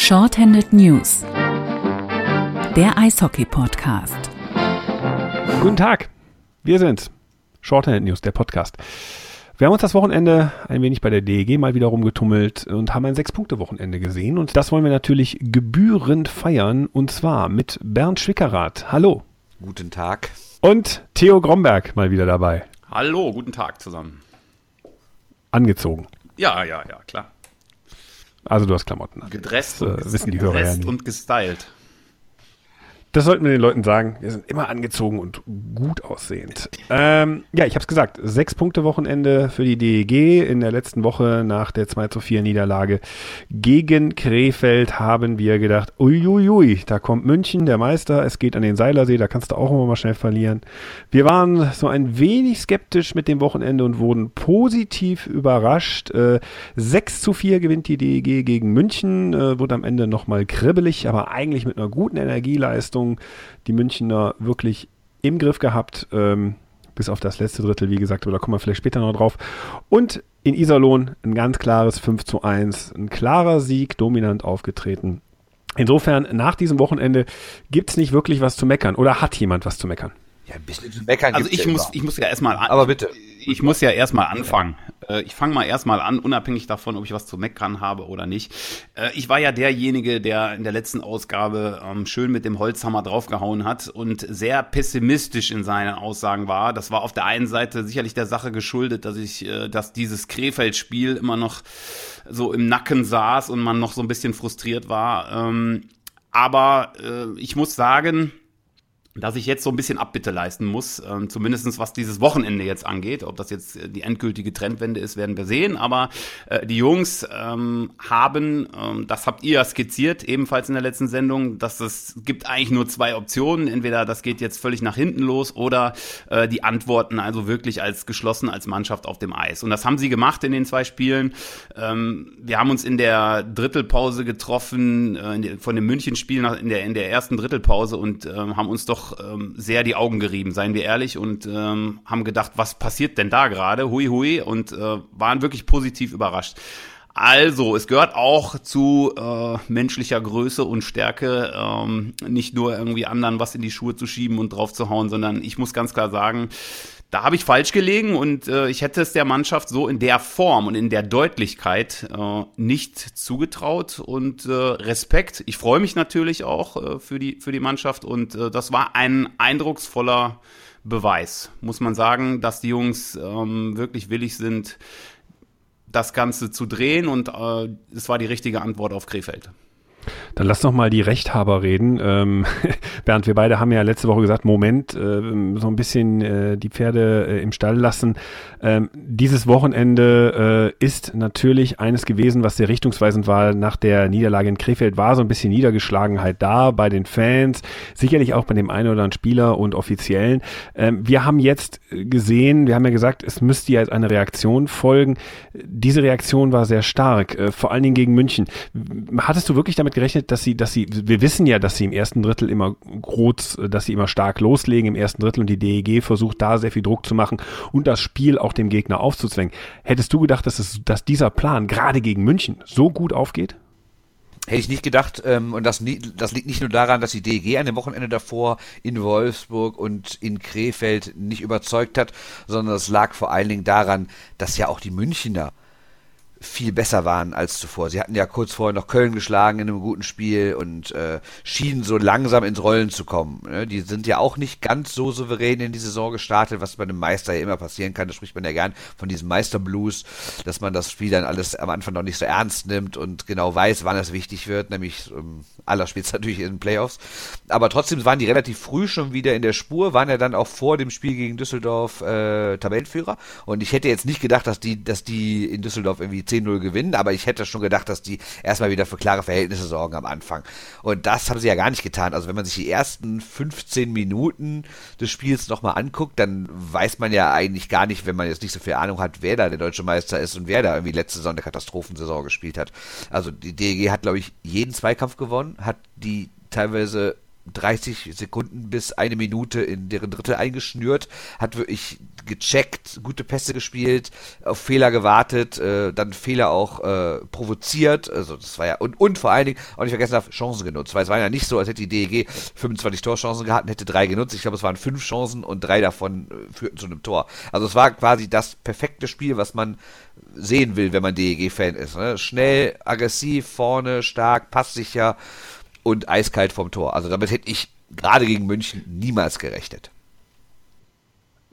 Shorthanded News, der Eishockey-Podcast. Guten Tag, wir sind's. Shorthanded News, der Podcast. Wir haben uns das Wochenende ein wenig bei der DEG mal wieder rumgetummelt und haben ein Sechs-Punkte-Wochenende gesehen. Und das wollen wir natürlich gebührend feiern. Und zwar mit Bernd Schwickerath. Hallo. Guten Tag. Und Theo Gromberg mal wieder dabei. Hallo, guten Tag zusammen. Angezogen. Ja, ja, ja, klar. Also du hast Klamotten an. Gedresst das, äh, wissen die Hörer ja nicht. und gestylt. Das sollten wir den Leuten sagen. Wir sind immer angezogen und gut aussehend. Ähm, ja, ich habe es gesagt. Sechs Punkte Wochenende für die DEG. In der letzten Woche nach der 2 zu 4 Niederlage gegen Krefeld haben wir gedacht, uiuiui, da kommt München, der Meister. Es geht an den Seilersee, da kannst du auch immer mal schnell verlieren. Wir waren so ein wenig skeptisch mit dem Wochenende und wurden positiv überrascht. Äh, 6 zu 4 gewinnt die DEG gegen München. Äh, wurde am Ende nochmal kribbelig, aber eigentlich mit einer guten Energieleistung. Leistung die Münchner wirklich im Griff gehabt, ähm, bis auf das letzte Drittel, wie gesagt, aber da kommen wir vielleicht später noch drauf. Und in Iserlohn ein ganz klares 5 zu 1, ein klarer Sieg, dominant aufgetreten. Insofern, nach diesem Wochenende gibt es nicht wirklich was zu meckern. Oder hat jemand was zu meckern? Ja, ein bisschen zu meckern. Also ich muss, ich muss ja erstmal an. Aber bitte. Ich muss ja erstmal anfangen. Äh, ich fange mal erstmal an, unabhängig davon, ob ich was zu meckern habe oder nicht. Äh, ich war ja derjenige, der in der letzten Ausgabe ähm, schön mit dem Holzhammer draufgehauen hat und sehr pessimistisch in seinen Aussagen war. Das war auf der einen Seite sicherlich der Sache geschuldet, dass ich, äh, dass dieses Krefeld-Spiel immer noch so im Nacken saß und man noch so ein bisschen frustriert war. Ähm, aber ich muss sagen, dass ich jetzt so ein bisschen Abbitte leisten muss, ähm, zumindest was dieses Wochenende jetzt angeht. Ob das jetzt äh, die endgültige Trendwende ist, werden wir sehen. Aber äh, die Jungs ähm, haben, ähm, das habt ihr ja skizziert, ebenfalls in der letzten Sendung, dass es gibt eigentlich nur zwei Optionen. Entweder das geht jetzt völlig nach hinten los oder äh, die antworten also wirklich als geschlossen als Mannschaft auf dem Eis. Und das haben sie gemacht in den zwei Spielen. Ähm, wir haben uns in der Drittelpause getroffen, äh, von dem München-Spiel in der, in der ersten Drittelpause und äh, haben uns doch ähm, sehr die Augen gerieben, seien wir ehrlich, und ähm, haben gedacht, was passiert denn da gerade? Hui, hui, und äh, waren wirklich positiv überrascht. Also, es gehört auch zu äh, menschlicher Größe und Stärke, ähm, nicht nur irgendwie anderen was in die Schuhe zu schieben und drauf zu hauen, sondern ich muss ganz klar sagen, da habe ich falsch gelegen und äh, ich hätte es der Mannschaft so in der Form und in der Deutlichkeit äh, nicht zugetraut und äh, Respekt. Ich freue mich natürlich auch äh, für, die, für die Mannschaft und äh, das war ein eindrucksvoller Beweis, muss man sagen, dass die Jungs ähm, wirklich willig sind, das Ganze zu drehen und äh, es war die richtige Antwort auf Krefeld. Dann lass doch mal die Rechthaber reden. Ähm, Bernd, wir beide haben ja letzte Woche gesagt, Moment, äh, so ein bisschen äh, die Pferde äh, im Stall lassen. Ähm, dieses Wochenende äh, ist natürlich eines gewesen, was sehr richtungsweisend war. Nach der Niederlage in Krefeld war so ein bisschen Niedergeschlagenheit da bei den Fans, sicherlich auch bei dem einen oder anderen Spieler und Offiziellen. Ähm, wir haben jetzt gesehen, wir haben ja gesagt, es müsste jetzt eine Reaktion folgen. Diese Reaktion war sehr stark, äh, vor allen Dingen gegen München. Hattest du wirklich damit gerechnet, dass sie, dass sie, wir wissen ja, dass sie im ersten Drittel immer groß, dass sie immer stark loslegen im ersten Drittel und die DEG versucht da sehr viel Druck zu machen und das Spiel auch dem Gegner aufzuzwängen. Hättest du gedacht, dass, es, dass dieser Plan gerade gegen München so gut aufgeht? Hätte ich nicht gedacht, ähm, und das, das liegt nicht nur daran, dass die DEG an dem Wochenende davor in Wolfsburg und in Krefeld nicht überzeugt hat, sondern es lag vor allen Dingen daran, dass ja auch die Münchner viel besser waren als zuvor. Sie hatten ja kurz vorher noch Köln geschlagen in einem guten Spiel und äh, schienen so langsam ins Rollen zu kommen. Ne? Die sind ja auch nicht ganz so souverän in die Saison gestartet, was bei einem Meister ja immer passieren kann. Da spricht man ja gern von diesem Meisterblues, dass man das Spiel dann alles am Anfang noch nicht so ernst nimmt und genau weiß, wann es wichtig wird, nämlich ähm, aller spielt natürlich in den Playoffs. Aber trotzdem waren die relativ früh schon wieder in der Spur, waren ja dann auch vor dem Spiel gegen Düsseldorf äh, Tabellenführer. Und ich hätte jetzt nicht gedacht, dass die, dass die in Düsseldorf irgendwie 10-0 gewinnen, aber ich hätte schon gedacht, dass die erstmal wieder für klare Verhältnisse sorgen am Anfang. Und das haben sie ja gar nicht getan. Also wenn man sich die ersten 15 Minuten des Spiels nochmal anguckt, dann weiß man ja eigentlich gar nicht, wenn man jetzt nicht so viel Ahnung hat, wer da der deutsche Meister ist und wer da irgendwie letzte Saison eine Katastrophensaison gespielt hat. Also die DEG hat, glaube ich, jeden Zweikampf gewonnen, hat die teilweise 30 Sekunden bis eine Minute in deren Drittel eingeschnürt, hat wirklich gecheckt, gute Pässe gespielt, auf Fehler gewartet, äh, dann Fehler auch äh, provoziert, also das war ja, und, und vor allen Dingen, auch nicht vergessen darf, Chancen genutzt, weil es war ja nicht so, als hätte die DEG 25 Torchancen gehabt und hätte drei genutzt, ich glaube es waren fünf Chancen und drei davon äh, führten zu einem Tor. Also es war quasi das perfekte Spiel, was man sehen will, wenn man DEG-Fan ist. Ne? Schnell, aggressiv, vorne, stark, passsicher und eiskalt vom Tor. Also damit hätte ich gerade gegen München niemals gerechnet.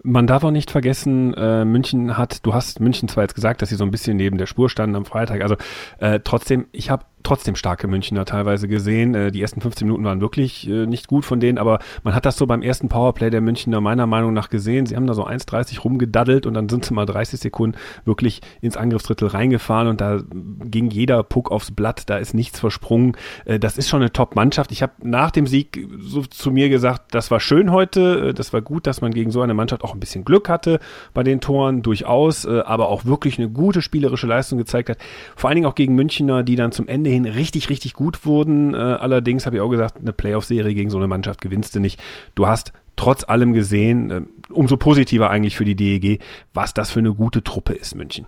Man darf auch nicht vergessen, äh, München hat, du hast München zwar jetzt gesagt, dass sie so ein bisschen neben der Spur standen am Freitag, also äh, trotzdem, ich habe trotzdem starke Münchner teilweise gesehen. Äh, die ersten 15 Minuten waren wirklich äh, nicht gut von denen, aber man hat das so beim ersten Powerplay der Münchner meiner Meinung nach gesehen. Sie haben da so 1,30 rumgedaddelt und dann sind sie mal 30 Sekunden wirklich ins Angriffsdrittel reingefahren und da ging jeder Puck aufs Blatt, da ist nichts versprungen. Äh, das ist schon eine Top-Mannschaft. Ich habe nach dem Sieg so zu mir gesagt, das war schön heute, äh, das war gut, dass man gegen so eine Mannschaft auch ein bisschen Glück hatte bei den Toren, durchaus, äh, aber auch wirklich eine gute spielerische Leistung gezeigt hat. Vor allen Dingen auch gegen Münchner, die dann zum Ende hin richtig, richtig gut wurden. Äh, allerdings habe ich auch gesagt, eine Playoff-Serie gegen so eine Mannschaft gewinnst du nicht. Du hast trotz allem gesehen, äh, umso positiver eigentlich für die DEG, was das für eine gute Truppe ist, München.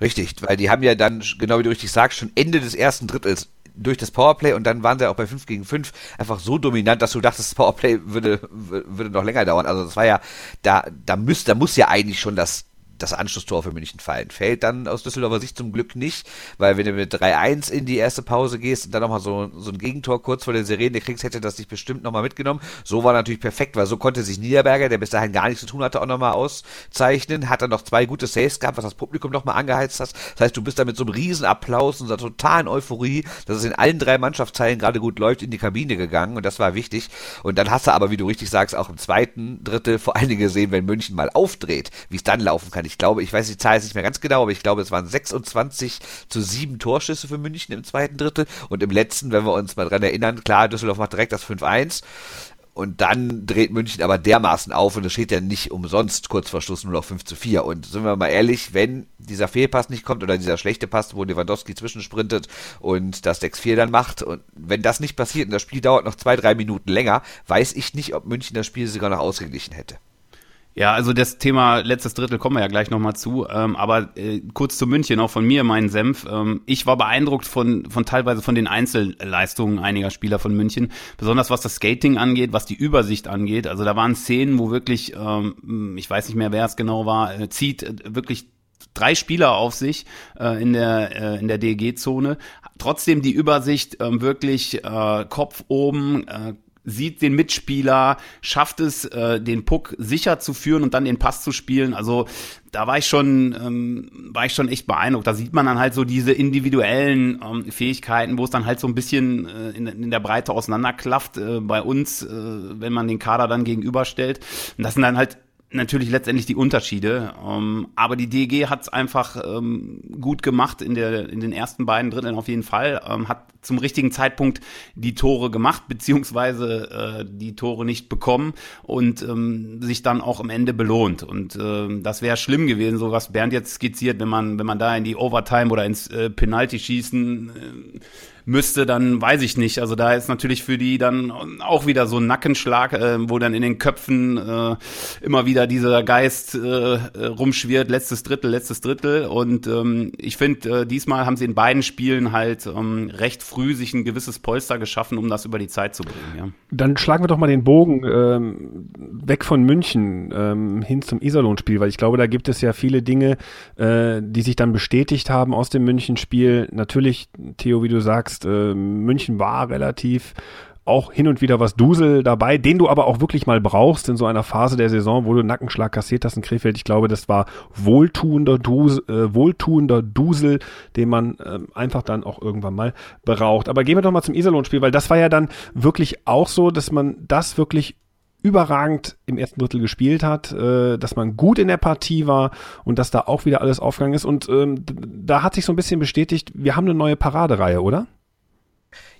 Richtig, weil die haben ja dann, genau wie du richtig sagst, schon Ende des ersten Drittels durch das Powerplay und dann waren sie auch bei 5 gegen 5 einfach so dominant, dass du dachtest, das Powerplay würde, würde noch länger dauern. Also das war ja, da, da müsste, da muss ja eigentlich schon das das Anschlusstor für München fallen. Fällt dann aus Düsseldorfer Sicht zum Glück nicht, weil wenn du mit 3-1 in die erste Pause gehst und dann nochmal so, so ein Gegentor kurz vor der Sirene kriegst, hätte das dich bestimmt nochmal mitgenommen. So war natürlich perfekt, weil so konnte sich Niederberger, der bis dahin gar nichts zu tun hatte, auch nochmal auszeichnen. Hat dann noch zwei gute Saves gehabt, was das Publikum nochmal angeheizt hat. Das heißt, du bist da mit so einem Riesenapplaus und so einer totalen Euphorie, dass es in allen drei Mannschaftsteilen gerade gut läuft, in die Kabine gegangen und das war wichtig. Und dann hast du aber, wie du richtig sagst, auch im zweiten Drittel vor allen Dingen gesehen, wenn München mal aufdreht, wie es dann laufen kann ich glaube, ich weiß die Zahl jetzt nicht mehr ganz genau, aber ich glaube, es waren 26 zu 7 Torschüsse für München im zweiten Drittel. Und im letzten, wenn wir uns mal dran erinnern, klar, Düsseldorf macht direkt das 5-1. Und dann dreht München aber dermaßen auf und es steht ja nicht umsonst kurz vor Schluss nur noch 5 zu 4. Und sind wir mal ehrlich, wenn dieser Fehlpass nicht kommt oder dieser schlechte Pass, wo Lewandowski zwischensprintet und das 6-4 dann macht und wenn das nicht passiert und das Spiel dauert noch zwei, drei Minuten länger, weiß ich nicht, ob München das Spiel sogar noch ausgeglichen hätte. Ja, also das Thema letztes Drittel kommen wir ja gleich nochmal zu. Ähm, aber äh, kurz zu München, auch von mir, meinen Senf. Ähm, ich war beeindruckt von, von teilweise von den Einzelleistungen einiger Spieler von München. Besonders was das Skating angeht, was die Übersicht angeht. Also da waren Szenen, wo wirklich, ähm, ich weiß nicht mehr, wer es genau war, äh, zieht äh, wirklich drei Spieler auf sich äh, in der äh, in der DG-Zone. Trotzdem die Übersicht äh, wirklich äh, Kopf oben, äh, sieht den Mitspieler, schafft es, äh, den Puck sicher zu führen und dann den Pass zu spielen. Also da war ich schon, ähm, war ich schon echt beeindruckt. Da sieht man dann halt so diese individuellen ähm, Fähigkeiten, wo es dann halt so ein bisschen äh, in, in der Breite auseinanderklafft äh, bei uns, äh, wenn man den Kader dann gegenüberstellt. Und das sind dann halt natürlich letztendlich die Unterschiede. Ähm, aber die DG hat es einfach ähm, gut gemacht in, der, in den ersten beiden Dritteln auf jeden Fall. Ähm, hat zum richtigen Zeitpunkt die Tore gemacht, beziehungsweise äh, die Tore nicht bekommen und ähm, sich dann auch am Ende belohnt. Und äh, das wäre schlimm gewesen, so was Bernd jetzt skizziert, wenn man, wenn man da in die Overtime oder ins äh, Penalty schießen äh, müsste, dann weiß ich nicht. Also da ist natürlich für die dann auch wieder so ein Nackenschlag, äh, wo dann in den Köpfen äh, immer wieder dieser Geist äh, rumschwirrt, letztes Drittel, letztes Drittel. Und ähm, ich finde, äh, diesmal haben sie in beiden Spielen halt ähm, recht früh sich ein gewisses Polster geschaffen, um das über die Zeit zu bringen. Ja. Dann schlagen wir doch mal den Bogen ähm, weg von München ähm, hin zum Iserlohn-Spiel, weil ich glaube, da gibt es ja viele Dinge, äh, die sich dann bestätigt haben aus dem München-Spiel. Natürlich, Theo, wie du sagst, sagst, äh, München war relativ auch hin und wieder was Dusel dabei, den du aber auch wirklich mal brauchst in so einer Phase der Saison, wo du Nackenschlag kassiert hast in Krefeld. Ich glaube, das war wohltuender, Dusel, äh, wohltuender Dusel, den man äh, einfach dann auch irgendwann mal braucht. Aber gehen wir doch mal zum Iserlohn-Spiel, weil das war ja dann wirklich auch so, dass man das wirklich überragend im ersten Drittel gespielt hat, äh, dass man gut in der Partie war und dass da auch wieder alles aufgegangen ist. Und ähm, da hat sich so ein bisschen bestätigt, wir haben eine neue Paradereihe, oder?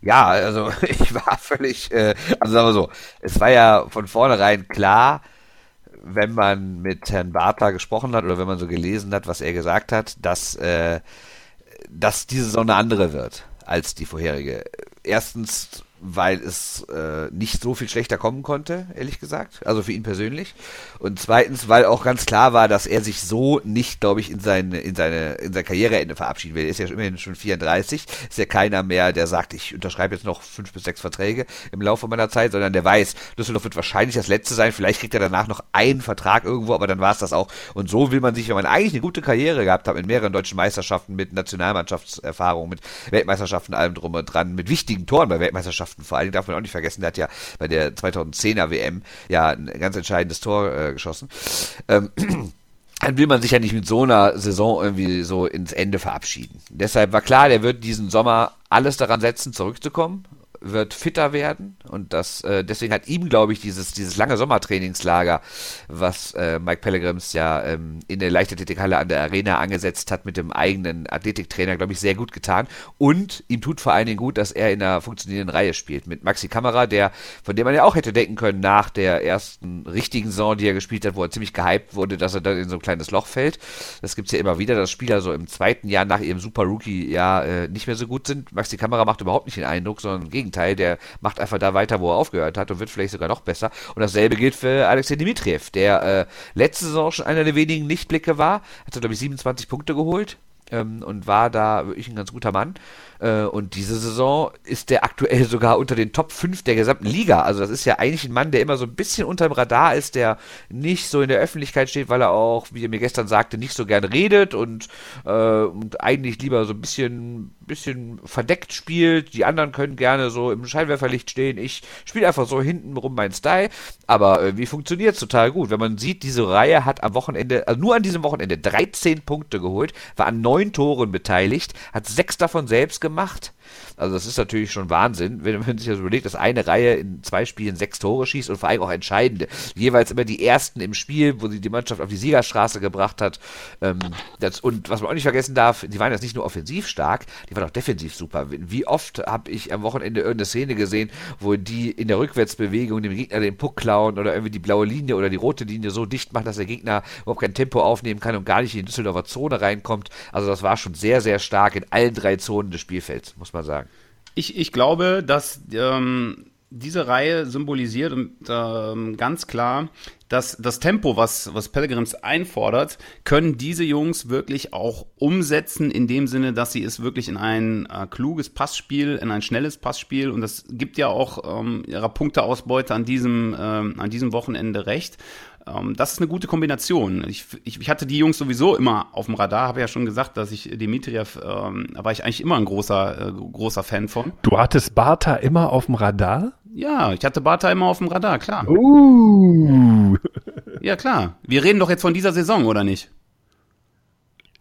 Ja, also ich war völlig, äh, also sagen wir so, es war ja von vornherein klar, wenn man mit Herrn Bartler gesprochen hat oder wenn man so gelesen hat, was er gesagt hat, dass, äh, dass diese Saison eine andere wird als die vorherige. Erstens weil es äh, nicht so viel schlechter kommen konnte, ehrlich gesagt. Also für ihn persönlich. Und zweitens, weil auch ganz klar war, dass er sich so nicht, glaube ich, in seine, in seine, in sein Karriereende verabschieden will. Er ist ja immerhin schon 34, ist ja keiner mehr, der sagt, ich unterschreibe jetzt noch fünf bis sechs Verträge im Laufe meiner Zeit, sondern der weiß, Düsseldorf wird wahrscheinlich das letzte sein. Vielleicht kriegt er danach noch einen Vertrag irgendwo, aber dann war es das auch. Und so will man sich, wenn man eigentlich eine gute Karriere gehabt hat, mit mehreren deutschen Meisterschaften, mit Nationalmannschaftserfahrung, mit Weltmeisterschaften, allem drum und dran, mit wichtigen Toren bei Weltmeisterschaften, Mannschaften. Vor allem darf man auch nicht vergessen, der hat ja bei der 2010er WM ja ein ganz entscheidendes Tor äh, geschossen. Ähm, dann will man sich ja nicht mit so einer Saison irgendwie so ins Ende verabschieden. Deshalb war klar, der wird diesen Sommer alles daran setzen, zurückzukommen wird fitter werden und das äh, deswegen hat ihm glaube ich dieses dieses lange Sommertrainingslager, was äh, Mike Pellegrims ja ähm, in der Leichtathletikhalle an der Arena angesetzt hat mit dem eigenen Athletiktrainer, glaube ich sehr gut getan und ihm tut vor allen Dingen gut, dass er in einer funktionierenden Reihe spielt mit Maxi Kamera, der von dem man ja auch hätte denken können nach der ersten richtigen Saison, die er gespielt hat, wo er ziemlich gehypt wurde, dass er dann in so ein kleines Loch fällt. Das gibt's ja immer wieder, dass Spieler so im zweiten Jahr nach ihrem Super Rookie Jahr äh, nicht mehr so gut sind. Maxi Kamera macht überhaupt nicht den Eindruck, sondern im Gegenteil Gegenteil, der macht einfach da weiter, wo er aufgehört hat und wird vielleicht sogar noch besser. Und dasselbe gilt für Alexei Dimitriev, der äh, letzte Saison schon einer der wenigen Lichtblicke war. Hat, glaube ich, 27 Punkte geholt ähm, und war da wirklich ein ganz guter Mann. Äh, und diese Saison ist der aktuell sogar unter den Top 5 der gesamten Liga. Also das ist ja eigentlich ein Mann, der immer so ein bisschen unter dem Radar ist, der nicht so in der Öffentlichkeit steht, weil er auch, wie er mir gestern sagte, nicht so gern redet und, äh, und eigentlich lieber so ein bisschen, bisschen verdeckt spielt. Die anderen können gerne so im Scheinwerferlicht stehen. Ich spiele einfach so hintenrum mein Style. Aber irgendwie funktioniert es total gut. Wenn man sieht, diese Reihe hat am Wochenende, also nur an diesem Wochenende 13 Punkte geholt, war an neun Toren beteiligt, hat sechs davon selbst gemacht gemacht. Also das ist natürlich schon Wahnsinn, wenn man sich das überlegt, dass eine Reihe in zwei Spielen sechs Tore schießt und vor allem auch entscheidende. Jeweils immer die ersten im Spiel, wo sie die Mannschaft auf die Siegerstraße gebracht hat. Ähm, das, und was man auch nicht vergessen darf, die waren jetzt nicht nur offensiv stark, die waren auch defensiv super. Wie oft habe ich am Wochenende irgendeine Szene gesehen, wo die in der Rückwärtsbewegung dem Gegner den Puck klauen oder irgendwie die blaue Linie oder die rote Linie so dicht machen, dass der Gegner überhaupt kein Tempo aufnehmen kann und gar nicht in die Düsseldorfer Zone reinkommt. Also das war schon sehr, sehr stark in allen drei Zonen des Spielfelds, muss man sagen. Ich, ich glaube, dass ähm, diese Reihe symbolisiert ähm, ganz klar, dass das Tempo, was, was Pellegrims einfordert, können diese Jungs wirklich auch umsetzen, in dem Sinne, dass sie es wirklich in ein äh, kluges Passspiel, in ein schnelles Passspiel, und das gibt ja auch ähm, ihrer Punkteausbeute an diesem, ähm, an diesem Wochenende recht. Ähm, das ist eine gute Kombination. Ich, ich, ich hatte die Jungs sowieso immer auf dem Radar, habe ja schon gesagt, dass ich Dimitriev, ähm, da war ich eigentlich immer ein großer, äh, großer Fan von. Du hattest Bartha immer auf dem Radar? Ja, ich hatte Bartha immer auf dem Radar, klar. Uh. Ja, klar. Wir reden doch jetzt von dieser Saison, oder nicht?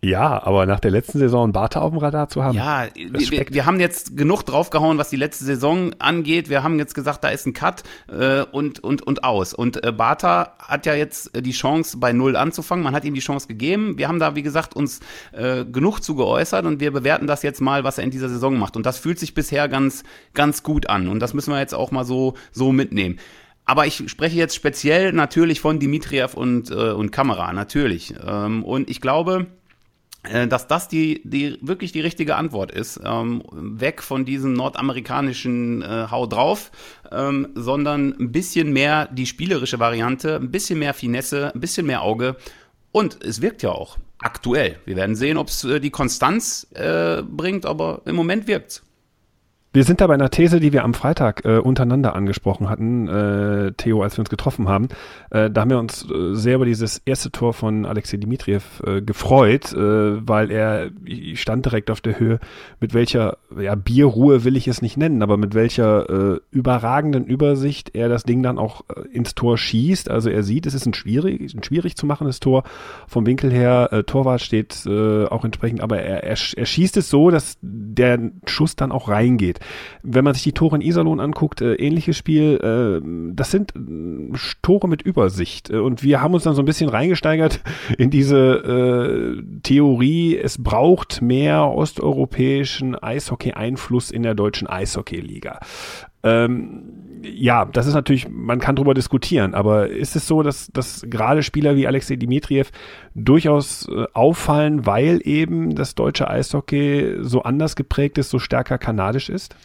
Ja, aber nach der letzten Saison Bartha auf dem Radar zu haben. Ja, wir, wir, haben jetzt genug draufgehauen, was die letzte Saison angeht. Wir haben jetzt gesagt, da ist ein Cut äh, und, und, und aus. Und äh, Bartha hat ja jetzt die Chance, bei Null anzufangen. Man hat ihm die Chance gegeben. Wir haben da, wie gesagt, uns äh, genug zu geäußert und wir bewerten das jetzt mal, was er in dieser Saison macht. Und das fühlt sich bisher ganz, ganz gut an. Und das müssen wir jetzt auch mal so, so mitnehmen. Aber ich spreche jetzt speziell natürlich von Dimitriev und, äh, und Kamera, natürlich. Ähm, und ich glaube, äh, dass das die, die wirklich die richtige Antwort ist. Ähm, weg von diesem nordamerikanischen äh, Hau drauf, ähm, sondern ein bisschen mehr die spielerische Variante, ein bisschen mehr Finesse, ein bisschen mehr Auge. Und es wirkt ja auch aktuell. Wir werden sehen, ob es äh, die Konstanz äh, bringt, aber im Moment wirkt's. Wir sind da bei einer These, die wir am Freitag äh, untereinander angesprochen hatten, äh, Theo, als wir uns getroffen haben. Äh, da haben wir uns äh, sehr über dieses erste Tor von Alexei Dimitriev äh, gefreut, äh, weil er stand direkt auf der Höhe, mit welcher, ja, Bierruhe will ich es nicht nennen, aber mit welcher äh, überragenden Übersicht er das Ding dann auch äh, ins Tor schießt. Also er sieht, es ist ein schwierig, ein schwierig zu machendes Tor. Vom Winkel her, äh, Torwart steht äh, auch entsprechend, aber er, er, er schießt es so, dass der Schuss dann auch reingeht. Wenn man sich die Tore in Iserlohn anguckt, äh, ähnliches Spiel, äh, das sind äh, Tore mit Übersicht. Äh, und wir haben uns dann so ein bisschen reingesteigert in diese äh, Theorie, es braucht mehr osteuropäischen Eishockey-Einfluss in der deutschen Eishockey-Liga. Ähm, ja, das ist natürlich, man kann darüber diskutieren, aber ist es so, dass, dass gerade Spieler wie Alexei Dimitriev durchaus äh, auffallen, weil eben das deutsche Eishockey so anders geprägt ist, so stärker kanadisch ist?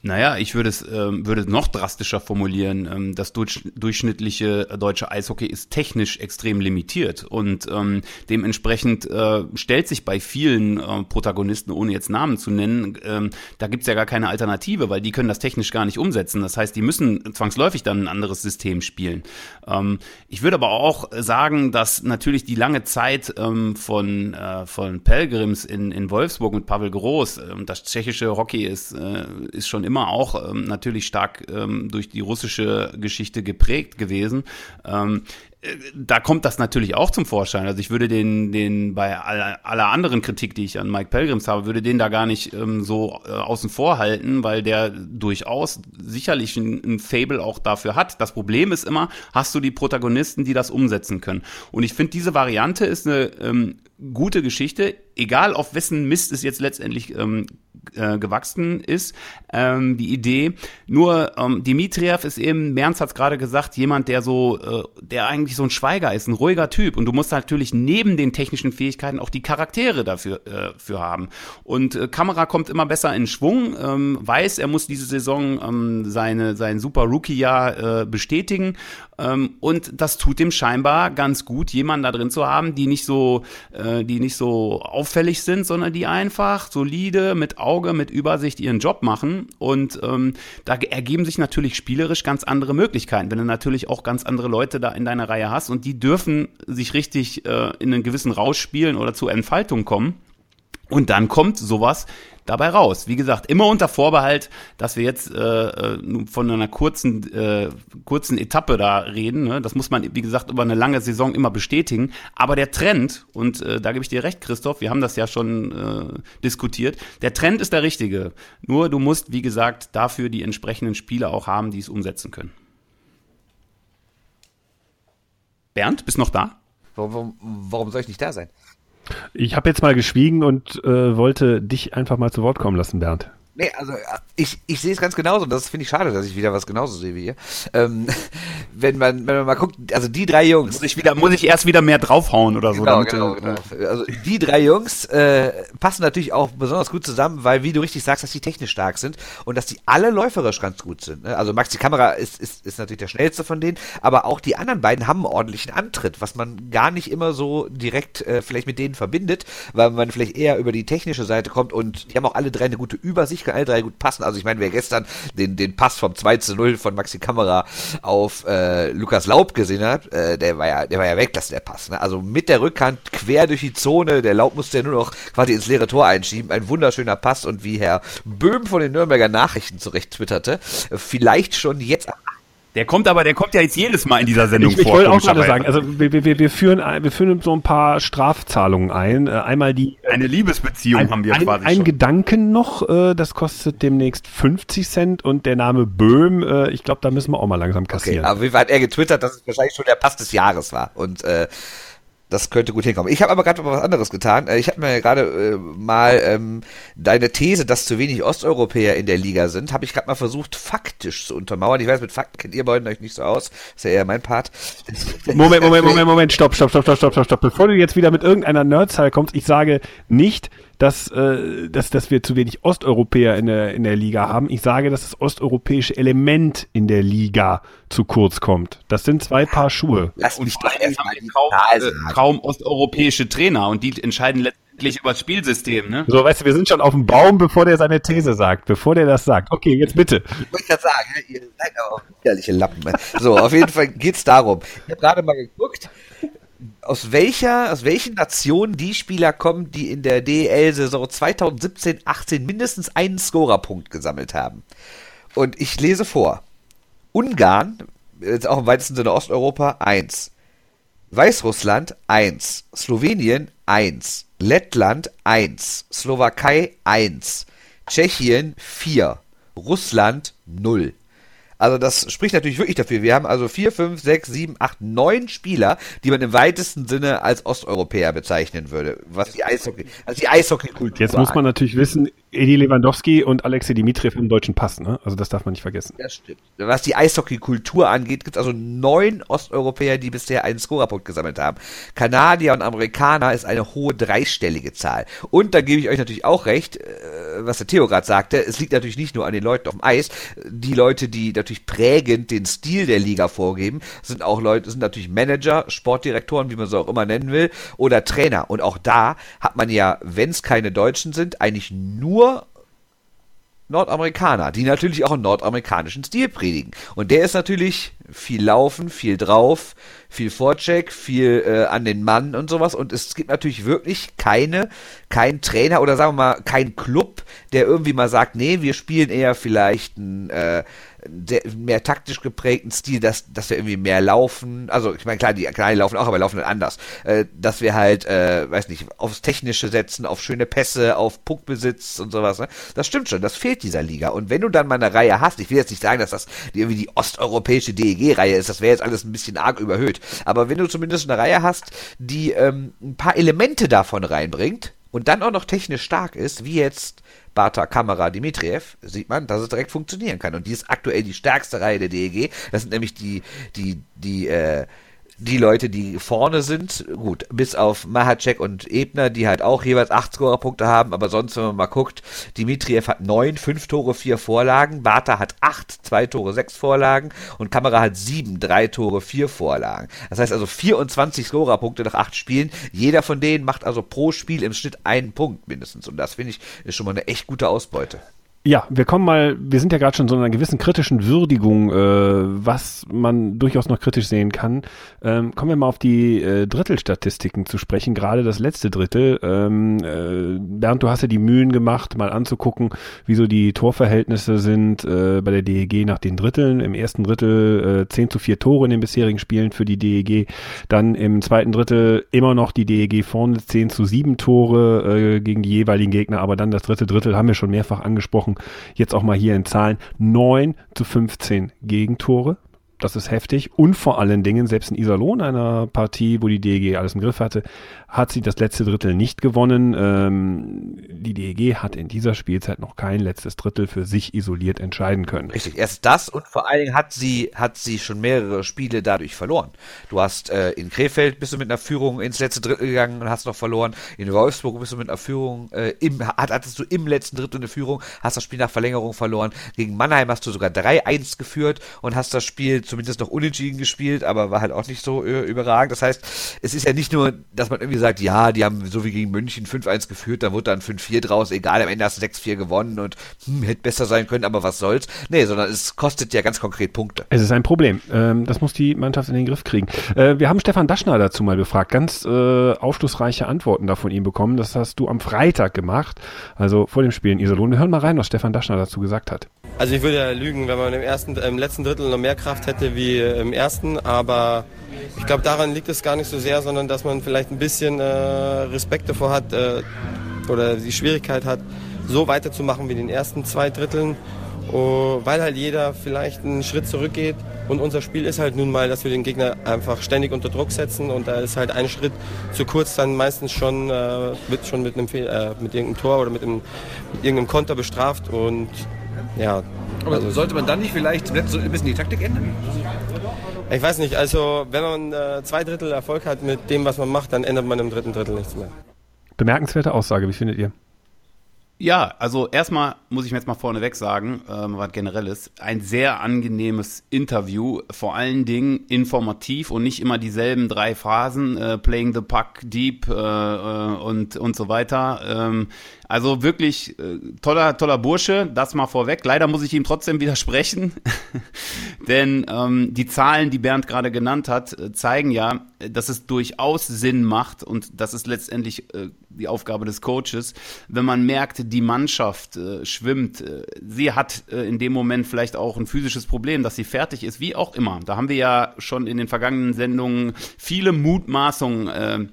Naja, ich würde es, ähm, würde es noch drastischer formulieren. Ähm, das durch, durchschnittliche deutsche Eishockey ist technisch extrem limitiert und ähm, dementsprechend äh, stellt sich bei vielen äh, Protagonisten, ohne jetzt Namen zu nennen, ähm, da gibt's ja gar keine Alternative, weil die können das technisch gar nicht umsetzen. Das heißt, die müssen zwangsläufig dann ein anderes System spielen. Ähm, ich würde aber auch sagen, dass natürlich die lange Zeit ähm, von, äh, von Pelgrims in, in Wolfsburg mit Pavel Groß, äh, das tschechische Hockey ist, äh, ist schon immer auch ähm, natürlich stark ähm, durch die russische Geschichte geprägt gewesen. Ähm, äh, da kommt das natürlich auch zum Vorschein. Also ich würde den, den bei aller, aller anderen Kritik, die ich an Mike Pelgrims habe, würde den da gar nicht ähm, so äh, außen vor halten, weil der durchaus sicherlich ein, ein Fable auch dafür hat. Das Problem ist immer, hast du die Protagonisten, die das umsetzen können. Und ich finde, diese Variante ist eine ähm, gute Geschichte, egal auf wessen Mist es jetzt letztendlich ähm, äh, gewachsen ist, ähm, die Idee. Nur ähm, Dimitriev ist eben, Merz hat es gerade gesagt, jemand, der so, äh, der eigentlich so ein Schweiger ist, ein ruhiger Typ. Und du musst natürlich neben den technischen Fähigkeiten auch die Charaktere dafür äh, für haben. Und äh, Kamera kommt immer besser in Schwung, ähm, weiß, er muss diese Saison ähm, seine, sein super Rookie-Jahr äh, bestätigen. Ähm, und das tut ihm scheinbar ganz gut, jemanden da drin zu haben, die nicht so, äh, die nicht so auffällig sind, sondern die einfach solide mit Auge, mit Übersicht ihren Job machen. Und ähm, da ergeben sich natürlich spielerisch ganz andere Möglichkeiten, wenn du natürlich auch ganz andere Leute da in deiner Reihe hast und die dürfen sich richtig äh, in einen gewissen Rausch spielen oder zur Entfaltung kommen. Und dann kommt sowas dabei raus. Wie gesagt, immer unter Vorbehalt, dass wir jetzt äh, äh, von einer kurzen, äh, kurzen Etappe da reden. Ne? Das muss man, wie gesagt, über eine lange Saison immer bestätigen. Aber der Trend, und äh, da gebe ich dir recht, Christoph, wir haben das ja schon äh, diskutiert, der Trend ist der richtige. Nur du musst, wie gesagt, dafür die entsprechenden Spieler auch haben, die es umsetzen können. Bernd, bist noch da? Warum, warum soll ich nicht da sein? Ich habe jetzt mal geschwiegen und äh, wollte dich einfach mal zu Wort kommen lassen, Bernd. Nee, also ich, ich sehe es ganz genauso und das finde ich schade, dass ich wieder was genauso sehe wie ihr. Ähm, wenn man wenn man mal guckt, also die drei Jungs. Muss ich wieder muss ich erst wieder mehr draufhauen oder so. Genau, damit, genau, genau. Also die drei Jungs äh, passen natürlich auch besonders gut zusammen, weil wie du richtig sagst, dass die technisch stark sind und dass die alle läuferisch ganz gut sind. Ne? Also Max die Kamera ist, ist ist natürlich der schnellste von denen, aber auch die anderen beiden haben einen ordentlichen Antritt, was man gar nicht immer so direkt äh, vielleicht mit denen verbindet, weil man vielleicht eher über die technische Seite kommt und die haben auch alle drei eine gute Übersicht kann alle drei gut passen. Also ich meine, wer gestern den, den Pass vom 2 zu 0 von Maxi Kamera auf äh, Lukas Laub gesehen hat, äh, der war ja, der war ja Weltklasse, der Pass. Ne? Also mit der Rückhand quer durch die Zone, der Laub musste ja nur noch quasi ins leere Tor einschieben. Ein wunderschöner Pass und wie Herr Böhm von den Nürnberger Nachrichten zurecht twitterte, vielleicht schon jetzt der kommt aber, der kommt ja jetzt jedes Mal in dieser Sendung ich, vor. Ich wollte auch gerade sagen, also wir, wir, wir, führen, wir führen so ein paar Strafzahlungen ein. Äh, einmal die. Äh, Eine Liebesbeziehung ein, haben wir ein, quasi. Ein schon. Gedanken noch, äh, das kostet demnächst 50 Cent und der Name Böhm, ich glaube, da müssen wir auch mal langsam kassieren. Okay, aber wie weit er getwittert, dass es wahrscheinlich schon der Pass des Jahres war. Und äh, das könnte gut hinkommen. Ich habe aber gerade was anderes getan. Äh, ich habe mir gerade äh, mal ähm, deine These, dass zu wenig Osteuropäer in der Liga sind, habe ich gerade mal versucht, faktisch zu untermauern. Ich weiß, mit Fakten kennt ihr beiden euch nicht so aus. ist ja eher mein Part. Moment, Moment, Moment, Moment, stopp, stopp, stopp, stopp, stopp, stopp. Bevor du jetzt wieder mit irgendeiner Nerdzahl kommst, ich sage nicht, dass, äh, dass, dass wir zu wenig Osteuropäer in der, in der Liga haben. Ich sage, dass das osteuropäische Element in der Liga zu kurz kommt. Das sind zwei Paar Schuhe. Lass mich doch erstmal kaum, äh, kaum osteuropäische Trainer und die entscheiden letztendlich über das Spielsystem, ne? So, weißt du, wir sind schon auf dem Baum, bevor der seine These sagt, bevor der das sagt. Okay, jetzt bitte. Ich wollte gerade sagen, ihr seid auch widerliche Lappen. So, auf jeden Fall geht's darum. Ich habe gerade mal geguckt, aus welcher, aus welchen Nationen die Spieler kommen, die in der DEL-Saison 2017-18 mindestens einen Scorerpunkt gesammelt haben. Und ich lese vor. Ungarn, jetzt auch im weitesten Sinne Osteuropa, 1. Weißrussland 1. Slowenien 1. Lettland 1. Slowakei 1. Tschechien 4. Russland 0. Also das spricht natürlich wirklich dafür. Wir haben also vier, fünf, sechs, sieben, acht, neun Spieler, die man im weitesten Sinne als Osteuropäer bezeichnen würde, was die Eishockey, also die Eishockey-Kultur. Jetzt muss man natürlich wissen, Edi Lewandowski und Alexei Dimitriev im deutschen Pass, ne? Also das darf man nicht vergessen. Das stimmt. Was die Eishockey-Kultur angeht, gibt es also neun Osteuropäer, die bisher einen Scorerpunkt gesammelt haben. Kanadier und Amerikaner ist eine hohe dreistellige Zahl. Und da gebe ich euch natürlich auch recht, äh, was der Theo gerade sagte, es liegt natürlich nicht nur an den Leuten auf dem Eis. Die Leute, die natürlich prägend den Stil der Liga vorgeben, sind auch Leute, sind natürlich Manager, Sportdirektoren, wie man so auch immer nennen will, oder Trainer. Und auch da hat man ja, wenn es keine Deutschen sind, eigentlich nur nur Nordamerikaner, die natürlich auch einen nordamerikanischen Stil predigen. Und der ist natürlich viel Laufen, viel drauf, viel Vorcheck, viel äh, an den Mann und sowas. Und es gibt natürlich wirklich keine, kein Trainer oder sagen wir mal kein Club, der irgendwie mal sagt, nee, wir spielen eher vielleicht ein äh, mehr taktisch geprägten Stil, dass, dass wir irgendwie mehr laufen. Also ich meine, klar, die die laufen auch, aber laufen dann anders. Äh, dass wir halt, äh, weiß nicht, aufs Technische setzen, auf schöne Pässe, auf Puckbesitz und sowas. Ne? Das stimmt schon, das fehlt dieser Liga. Und wenn du dann mal eine Reihe hast, ich will jetzt nicht sagen, dass das irgendwie die osteuropäische DEG-Reihe ist, das wäre jetzt alles ein bisschen arg überhöht. Aber wenn du zumindest eine Reihe hast, die ähm, ein paar Elemente davon reinbringt, und dann auch noch technisch stark ist, wie jetzt Bata Kamera Dimitriev, sieht man, dass es direkt funktionieren kann. Und die ist aktuell die stärkste Reihe der DEG. Das sind nämlich die, die, die, äh, die Leute, die vorne sind, gut, bis auf Mahacek und Ebner, die halt auch jeweils acht Scorerpunkte haben, aber sonst, wenn man mal guckt, Dimitriev hat neun, fünf Tore, vier Vorlagen, Bata hat acht, zwei Tore, sechs Vorlagen und Kamera hat sieben, drei Tore, vier Vorlagen. Das heißt also 24 Scorerpunkte nach acht Spielen. Jeder von denen macht also pro Spiel im Schnitt einen Punkt mindestens und das finde ich ist schon mal eine echt gute Ausbeute. Ja, wir kommen mal, wir sind ja gerade schon so in einer gewissen kritischen Würdigung, äh, was man durchaus noch kritisch sehen kann. Ähm, kommen wir mal auf die äh, Drittelstatistiken zu sprechen, gerade das letzte Drittel. Ähm, äh, Bernd, du hast ja die Mühen gemacht, mal anzugucken, wie so die Torverhältnisse sind äh, bei der DEG nach den Dritteln. Im ersten Drittel äh, 10 zu 4 Tore in den bisherigen Spielen für die DEG. Dann im zweiten Drittel immer noch die DEG vorne 10 zu 7 Tore äh, gegen die jeweiligen Gegner, aber dann das dritte Drittel haben wir schon mehrfach angesprochen Jetzt auch mal hier in Zahlen. 9 zu 15 Gegentore das ist heftig. Und vor allen Dingen, selbst in Iserlohn, einer Partie, wo die DEG alles im Griff hatte, hat sie das letzte Drittel nicht gewonnen. Ähm, die DEG hat in dieser Spielzeit noch kein letztes Drittel für sich isoliert entscheiden können. Richtig, erst das und vor allen Dingen hat sie, hat sie schon mehrere Spiele dadurch verloren. Du hast äh, in Krefeld bist du mit einer Führung ins letzte Drittel gegangen und hast noch verloren. In Wolfsburg bist du mit einer Führung, äh, im, hattest du im letzten Drittel eine Führung, hast das Spiel nach Verlängerung verloren. Gegen Mannheim hast du sogar 3-1 geführt und hast das Spiel zumindest noch unentschieden gespielt, aber war halt auch nicht so äh, überragend. Das heißt, es ist ja nicht nur, dass man irgendwie sagt, ja, die haben so wie gegen München 5-1 geführt, da wurde dann 5-4 draus, egal, am Ende hast du 6-4 gewonnen und hm, hätte besser sein können, aber was soll's. Nee, sondern es kostet ja ganz konkret Punkte. Es ist ein Problem. Ähm, das muss die Mannschaft in den Griff kriegen. Äh, wir haben Stefan Daschner dazu mal befragt, ganz äh, aufschlussreiche Antworten da von ihm bekommen. Das hast du am Freitag gemacht, also vor dem Spiel in Iserlohn. Wir hören mal rein, was Stefan Daschner dazu gesagt hat. Also ich würde ja lügen, wenn man im ersten, im letzten Drittel noch mehr Kraft hätte wie im ersten, aber ich glaube, daran liegt es gar nicht so sehr, sondern dass man vielleicht ein bisschen äh, Respekt davor hat äh, oder die Schwierigkeit hat, so weiterzumachen wie in den ersten zwei Dritteln, oh, weil halt jeder vielleicht einen Schritt zurückgeht und unser Spiel ist halt nun mal, dass wir den Gegner einfach ständig unter Druck setzen und da ist halt ein Schritt zu kurz dann meistens schon, äh, wird schon mit einem Fehl, äh, mit irgendeinem Tor oder mit, einem, mit irgendeinem Konter bestraft und ja. Aber sollte man dann nicht vielleicht so ein bisschen die Taktik ändern? Ich weiß nicht, also wenn man äh, zwei Drittel Erfolg hat mit dem, was man macht, dann ändert man im dritten Drittel nichts mehr. Bemerkenswerte Aussage, wie findet ihr? Ja, also erstmal muss ich mir jetzt mal vorneweg sagen, ähm, was generell ist, ein sehr angenehmes Interview, vor allen Dingen informativ und nicht immer dieselben drei Phasen, äh, playing the puck deep äh, äh, und, und so weiter. Ähm, also wirklich äh, toller, toller Bursche, das mal vorweg. Leider muss ich ihm trotzdem widersprechen, denn ähm, die Zahlen, die Bernd gerade genannt hat, äh, zeigen ja, dass es durchaus Sinn macht und das ist letztendlich äh, die Aufgabe des Coaches, wenn man merkt, die Mannschaft äh, schwimmt, äh, sie hat äh, in dem Moment vielleicht auch ein physisches Problem, dass sie fertig ist, wie auch immer. Da haben wir ja schon in den vergangenen Sendungen viele Mutmaßungen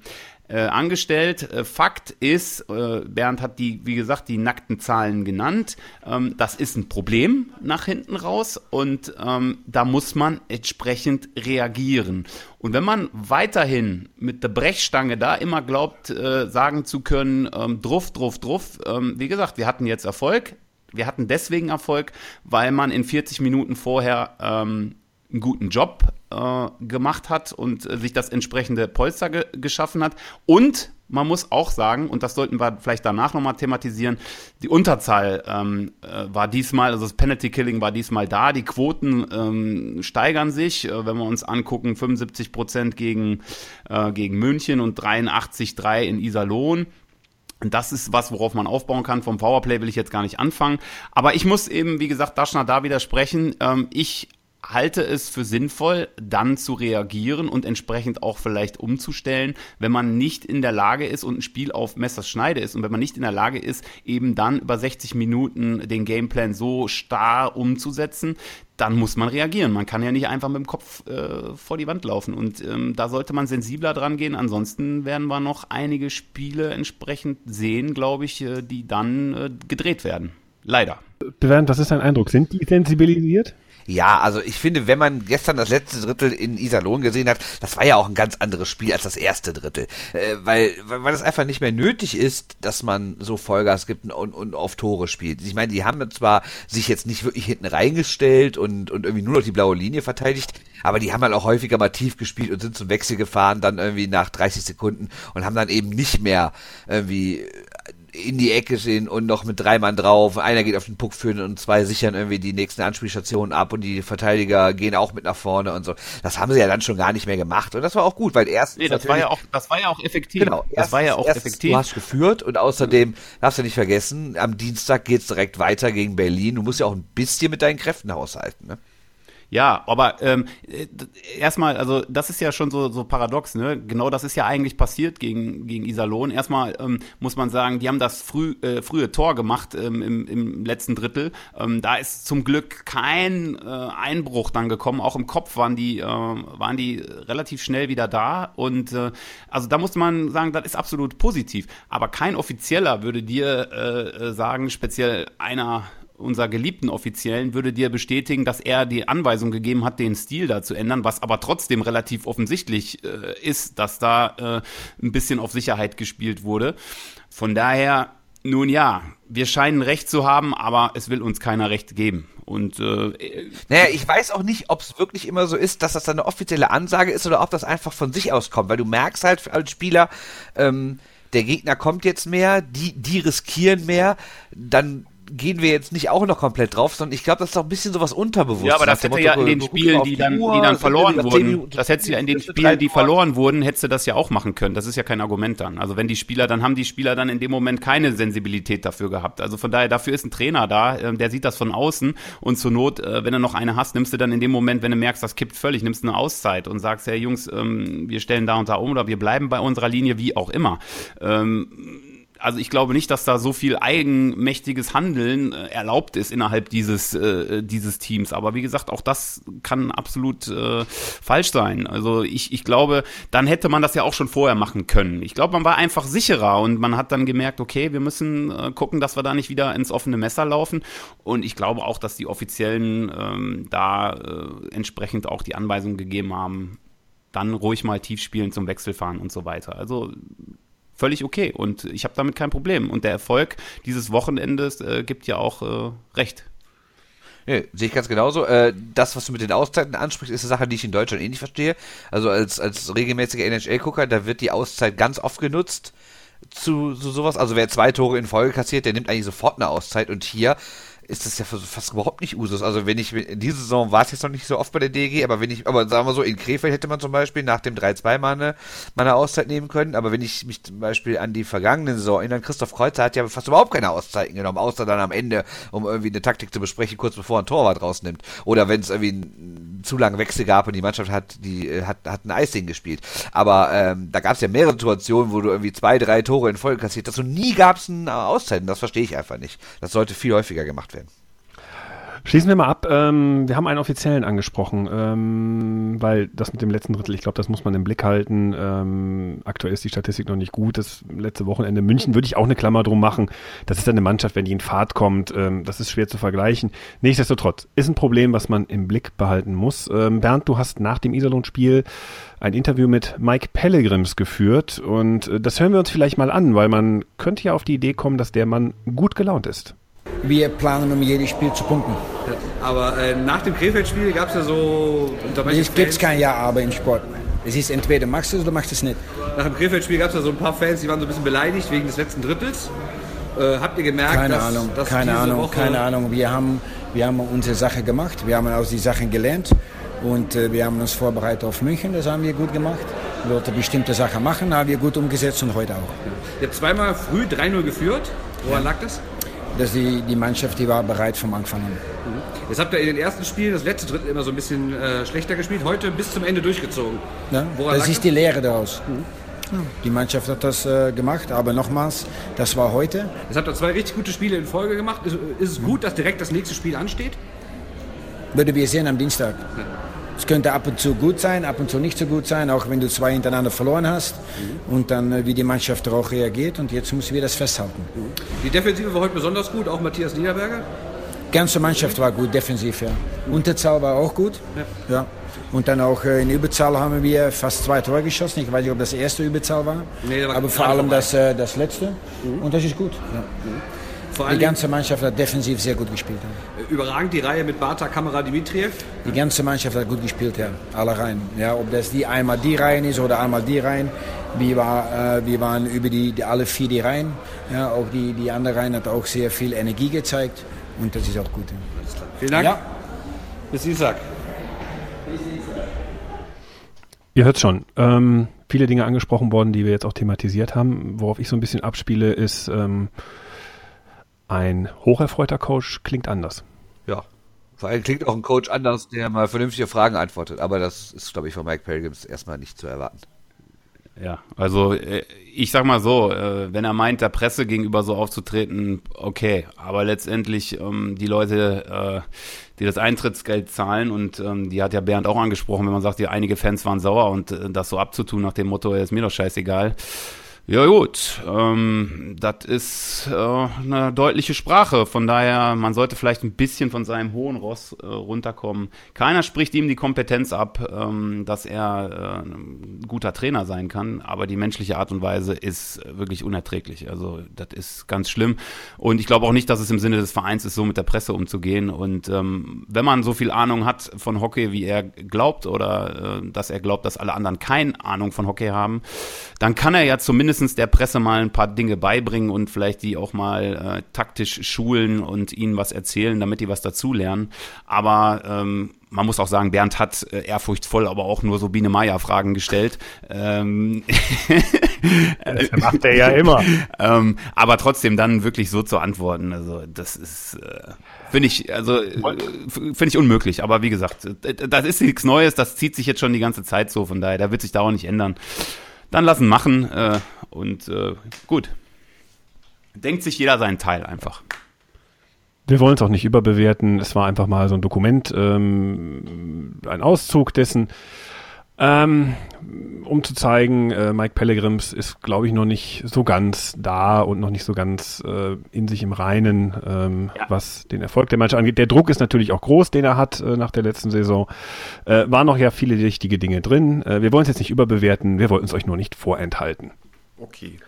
äh, angestellt. Äh, Fakt ist, äh, Bernd hat die, wie gesagt, die nackten Zahlen genannt. Ähm, das ist ein Problem nach hinten raus und ähm, da muss man entsprechend reagieren. Und wenn man weiterhin mit der Brechstange da immer glaubt, äh, sagen zu können, ähm, druff, druff, druff, ähm, wie gesagt, wir hatten jetzt Erfolg. Wir hatten deswegen Erfolg, weil man in 40 Minuten vorher ähm, einen guten Job äh, gemacht hat und äh, sich das entsprechende Polster ge geschaffen hat. Und man muss auch sagen, und das sollten wir vielleicht danach nochmal thematisieren, die Unterzahl ähm, äh, war diesmal, also das Penalty Killing war diesmal da, die Quoten ähm, steigern sich, äh, wenn wir uns angucken, 75 Prozent gegen, äh, gegen München und 83,3 in Iserlohn. Das ist was, worauf man aufbauen kann. Vom Powerplay will ich jetzt gar nicht anfangen. Aber ich muss eben, wie gesagt, Daschner da widersprechen. Ähm, ich halte es für sinnvoll, dann zu reagieren und entsprechend auch vielleicht umzustellen, wenn man nicht in der Lage ist und ein Spiel auf Messers Schneide ist und wenn man nicht in der Lage ist, eben dann über 60 Minuten den Gameplan so starr umzusetzen, dann muss man reagieren. Man kann ja nicht einfach mit dem Kopf äh, vor die Wand laufen. Und ähm, da sollte man sensibler dran gehen. Ansonsten werden wir noch einige Spiele entsprechend sehen, glaube ich, äh, die dann äh, gedreht werden. Leider. Bernd, was ist dein Eindruck? Sind die sensibilisiert? Ja, also ich finde, wenn man gestern das letzte Drittel in Iserlohn gesehen hat, das war ja auch ein ganz anderes Spiel als das erste Drittel. Äh, weil, weil es einfach nicht mehr nötig ist, dass man so Vollgas gibt und, und auf Tore spielt. Ich meine, die haben zwar sich jetzt nicht wirklich hinten reingestellt und, und irgendwie nur noch die blaue Linie verteidigt, aber die haben halt auch häufiger mal tief gespielt und sind zum Wechsel gefahren, dann irgendwie nach 30 Sekunden und haben dann eben nicht mehr irgendwie in die Ecke stehen und noch mit drei Mann drauf. Einer geht auf den Puck führen und zwei sichern irgendwie die nächsten Anspielstationen ab und die Verteidiger gehen auch mit nach vorne und so. Das haben sie ja dann schon gar nicht mehr gemacht und das war auch gut, weil erstens nee, das war ja auch das war ja auch effektiv. Genau, das erstens, war ja auch erstens, effektiv. Du hast geführt und außerdem darfst du nicht vergessen, am Dienstag geht's direkt weiter gegen Berlin. Du musst ja auch ein bisschen mit deinen Kräften haushalten, ne? Ja, aber ähm, erstmal, also das ist ja schon so, so paradox, ne? Genau das ist ja eigentlich passiert gegen, gegen Iserlohn. Erstmal ähm, muss man sagen, die haben das früh, äh, frühe Tor gemacht ähm, im, im letzten Drittel. Ähm, da ist zum Glück kein äh, Einbruch dann gekommen. Auch im Kopf waren die, äh, waren die relativ schnell wieder da. Und äh, also da muss man sagen, das ist absolut positiv. Aber kein Offizieller würde dir äh, sagen, speziell einer unser geliebten Offiziellen würde dir bestätigen, dass er die Anweisung gegeben hat, den Stil da zu ändern, was aber trotzdem relativ offensichtlich äh, ist, dass da äh, ein bisschen auf Sicherheit gespielt wurde. Von daher, nun ja, wir scheinen Recht zu haben, aber es will uns keiner Recht geben. Und äh, naja, ich weiß auch nicht, ob es wirklich immer so ist, dass das eine offizielle Ansage ist oder ob das einfach von sich aus kommt, weil du merkst halt als Spieler, ähm, der Gegner kommt jetzt mehr, die, die riskieren mehr, dann gehen wir jetzt nicht auch noch komplett drauf, sondern ich glaube, das ist doch ein bisschen sowas unterbewusst. Ja, aber das hätte ja in den Spielen, die dann, die dann verloren wurden, das hättest du ja in den Spielen, die verloren wurden, hättest du das ja auch machen können. Das ist ja kein Argument dann. Also wenn die Spieler, dann haben die Spieler dann in dem Moment keine Sensibilität dafür gehabt. Also von daher, dafür ist ein Trainer da, ähm, der sieht das von außen und zur Not, äh, wenn du noch eine hast, nimmst du dann in dem Moment, wenn du merkst, das kippt völlig, nimmst du eine Auszeit und sagst, hey Jungs, ähm, wir stellen da und da um oder wir bleiben bei unserer Linie, wie auch immer ähm, also ich glaube nicht, dass da so viel eigenmächtiges Handeln äh, erlaubt ist innerhalb dieses, äh, dieses Teams. Aber wie gesagt, auch das kann absolut äh, falsch sein. Also ich, ich glaube, dann hätte man das ja auch schon vorher machen können. Ich glaube, man war einfach sicherer und man hat dann gemerkt, okay, wir müssen äh, gucken, dass wir da nicht wieder ins offene Messer laufen. Und ich glaube auch, dass die Offiziellen ähm, da äh, entsprechend auch die Anweisungen gegeben haben, dann ruhig mal tief spielen zum Wechselfahren und so weiter. Also völlig okay und ich habe damit kein Problem. Und der Erfolg dieses Wochenendes äh, gibt ja auch äh, recht. Nee, sehe ich ganz genauso. Äh, das, was du mit den Auszeiten ansprichst, ist eine Sache, die ich in Deutschland eh nicht verstehe. Also als, als regelmäßiger NHL-Gucker, da wird die Auszeit ganz oft genutzt zu, zu sowas. Also wer zwei Tore in Folge kassiert, der nimmt eigentlich sofort eine Auszeit. Und hier ist das ja fast überhaupt nicht Usus. Also wenn ich, in dieser Saison war es jetzt noch nicht so oft bei der DG, aber wenn ich, aber sagen wir so, in Krefeld hätte man zum Beispiel nach dem 3-2 mal eine, Auszeit nehmen können, aber wenn ich mich zum Beispiel an die vergangene Saison erinnere, Christoph Kreuzer hat ja fast überhaupt keine Auszeiten genommen, außer dann am Ende, um irgendwie eine Taktik zu besprechen, kurz bevor ein Torwart rausnimmt. Oder wenn es irgendwie einen zu langen Wechsel gab und die Mannschaft hat, die äh, hat, hat ein Eisding gespielt. Aber ähm, da gab es ja mehrere Situationen, wo du irgendwie zwei, drei Tore in Folge kassiert hast und nie gab es eine Auszeit. Das verstehe ich einfach nicht. Das sollte viel häufiger gemacht werden. Schließen wir mal ab. Ähm, wir haben einen offiziellen angesprochen, ähm, weil das mit dem letzten Drittel, ich glaube, das muss man im Blick halten. Ähm, aktuell ist die Statistik noch nicht gut. Das letzte Wochenende München würde ich auch eine Klammer drum machen. Das ist eine Mannschaft, wenn die in Fahrt kommt. Ähm, das ist schwer zu vergleichen. Nichtsdestotrotz ist ein Problem, was man im Blick behalten muss. Ähm, Bernd, du hast nach dem Iserlohn-Spiel ein Interview mit Mike Pellegrims geführt und äh, das hören wir uns vielleicht mal an, weil man könnte ja auf die Idee kommen, dass der Mann gut gelaunt ist. Wir planen, um jedes Spiel zu punkten. Aber äh, nach dem Krefeld-Spiel gab es ja so. Es gibt kein Ja, aber im Sport. Es ist entweder machst du es oder machst du es nicht. Nach dem Krefeld-Spiel gab es ja so ein paar Fans, die waren so ein bisschen beleidigt wegen des letzten Drittels. Äh, habt ihr gemerkt, keine dass, Ahnung, dass keine diese Ahnung, Woche keine Ahnung. Wir haben, wir haben unsere Sache gemacht. Wir haben aus die Sachen gelernt und äh, wir haben uns vorbereitet auf München. Das haben wir gut gemacht. Wir wollten bestimmte Sachen machen, haben wir gut umgesetzt und heute auch. Ihr habt zweimal früh 3-0 geführt. Woran lag das? Dass die, die Mannschaft, die war bereit vom Anfang an. Jetzt habt ihr in den ersten Spielen das letzte Drittel immer so ein bisschen äh, schlechter gespielt, heute bis zum Ende durchgezogen. Ja? Woran Das ist die Lehre daraus. Die Mannschaft hat das äh, gemacht, aber nochmals, das war heute. Jetzt habt ihr zwei richtig gute Spiele in Folge gemacht. Ist, ist es gut, dass direkt das nächste Spiel ansteht? Würden wir sehen am Dienstag. Es könnte ab und zu gut sein, ab und zu nicht so gut sein, auch wenn du zwei hintereinander verloren hast und dann äh, wie die Mannschaft darauf reagiert und jetzt müssen wir das festhalten. Die Defensive war heute besonders gut, auch Matthias Niederberger. Die ganze Mannschaft war gut defensiv, ja. Unterzahl war auch gut. Ja. Und dann auch äh, in Überzahl haben wir fast zwei Tore geschossen. Ich weiß nicht, ob das erste Überzahl war, Nee, war aber vor allem das, äh, das letzte. Und das ist gut. Ja. Vor Die ganze Mannschaft hat defensiv sehr gut gespielt. Ja. Überragend die Reihe mit Barta, Kamera, Dimitriev. Die ganze Mannschaft hat gut gespielt, ja. Alle Reihen. Ja, ob das die einmal die Reihen ist oder einmal die Reihen. Wir, war, äh, wir waren über die, die, alle vier die Reihen. Ja, auch die, die andere Reihen hat auch sehr viel Energie gezeigt. Und das ist auch gut. Ja. Vielen Dank. Ja. Bis Dienstag. Ihr hört schon. Ähm, viele Dinge angesprochen worden, die wir jetzt auch thematisiert haben. Worauf ich so ein bisschen abspiele, ist ähm, ein hocherfreuter Coach klingt anders. Vor allem klingt auch ein Coach anders, der mal vernünftige Fragen antwortet. Aber das ist, glaube ich, von Mike Pelgrims erstmal nicht zu erwarten. Ja, also äh, ich sag mal so, äh, wenn er meint, der Presse gegenüber so aufzutreten, okay, aber letztendlich ähm, die Leute, äh, die das Eintrittsgeld zahlen und ähm, die hat ja Bernd auch angesprochen, wenn man sagt, ja, einige Fans waren sauer und das so abzutun nach dem Motto, ja, ist mir doch scheißegal. Ja gut, ähm, das ist äh, eine deutliche Sprache. Von daher, man sollte vielleicht ein bisschen von seinem hohen Ross äh, runterkommen. Keiner spricht ihm die Kompetenz ab, ähm, dass er äh, ein guter Trainer sein kann, aber die menschliche Art und Weise ist wirklich unerträglich. Also das ist ganz schlimm. Und ich glaube auch nicht, dass es im Sinne des Vereins ist, so mit der Presse umzugehen. Und ähm, wenn man so viel Ahnung hat von Hockey, wie er glaubt, oder äh, dass er glaubt, dass alle anderen keine Ahnung von Hockey haben, dann kann er ja zumindest der Presse mal ein paar Dinge beibringen und vielleicht die auch mal äh, taktisch schulen und ihnen was erzählen, damit die was dazulernen. Aber ähm, man muss auch sagen, Bernd hat äh, ehrfurchtvoll aber auch nur so Biene Meier Fragen gestellt. Ähm, Das macht er ja immer. ähm, aber trotzdem dann wirklich so zu antworten, also das ist äh, finde ich also äh, finde ich unmöglich. Aber wie gesagt, äh, das ist nichts Neues, das zieht sich jetzt schon die ganze Zeit so. Von daher, da wird sich da auch nicht ändern. Dann lassen machen äh, und äh, gut. Denkt sich jeder seinen Teil einfach. Wir wollen es auch nicht überbewerten. Es war einfach mal so ein Dokument, ähm, ein Auszug dessen, ähm, um zu zeigen, äh, Mike Pellegrims ist, glaube ich, noch nicht so ganz da und noch nicht so ganz äh, in sich im Reinen, ähm, was den Erfolg der Mannschaft angeht. Der Druck ist natürlich auch groß, den er hat äh, nach der letzten Saison. Äh, waren noch ja viele wichtige Dinge drin. Äh, wir wollen es jetzt nicht überbewerten, wir wollten es euch nur nicht vorenthalten. Okay.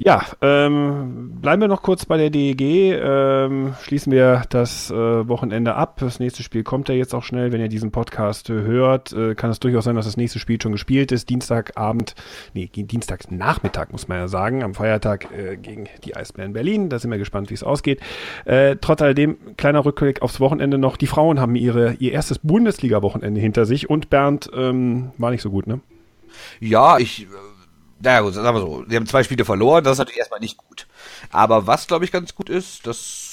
Ja, ähm, bleiben wir noch kurz bei der DEG. Ähm, schließen wir das äh, Wochenende ab. Das nächste Spiel kommt ja jetzt auch schnell. Wenn ihr diesen Podcast äh, hört, äh, kann es durchaus sein, dass das nächste Spiel schon gespielt ist. Dienstagabend, nee, Dienstagnachmittag muss man ja sagen, am Feiertag äh, gegen die Eisbären Berlin. Da sind wir gespannt, wie es ausgeht. Äh, trotz alledem, kleiner Rückblick aufs Wochenende noch. Die Frauen haben ihre, ihr erstes Bundesliga-Wochenende hinter sich und Bernd ähm, war nicht so gut, ne? Ja, ich, naja gut, sagen wir so, die haben zwei Spiele verloren, das ist natürlich erstmal nicht gut. Aber was, glaube ich, ganz gut ist, dass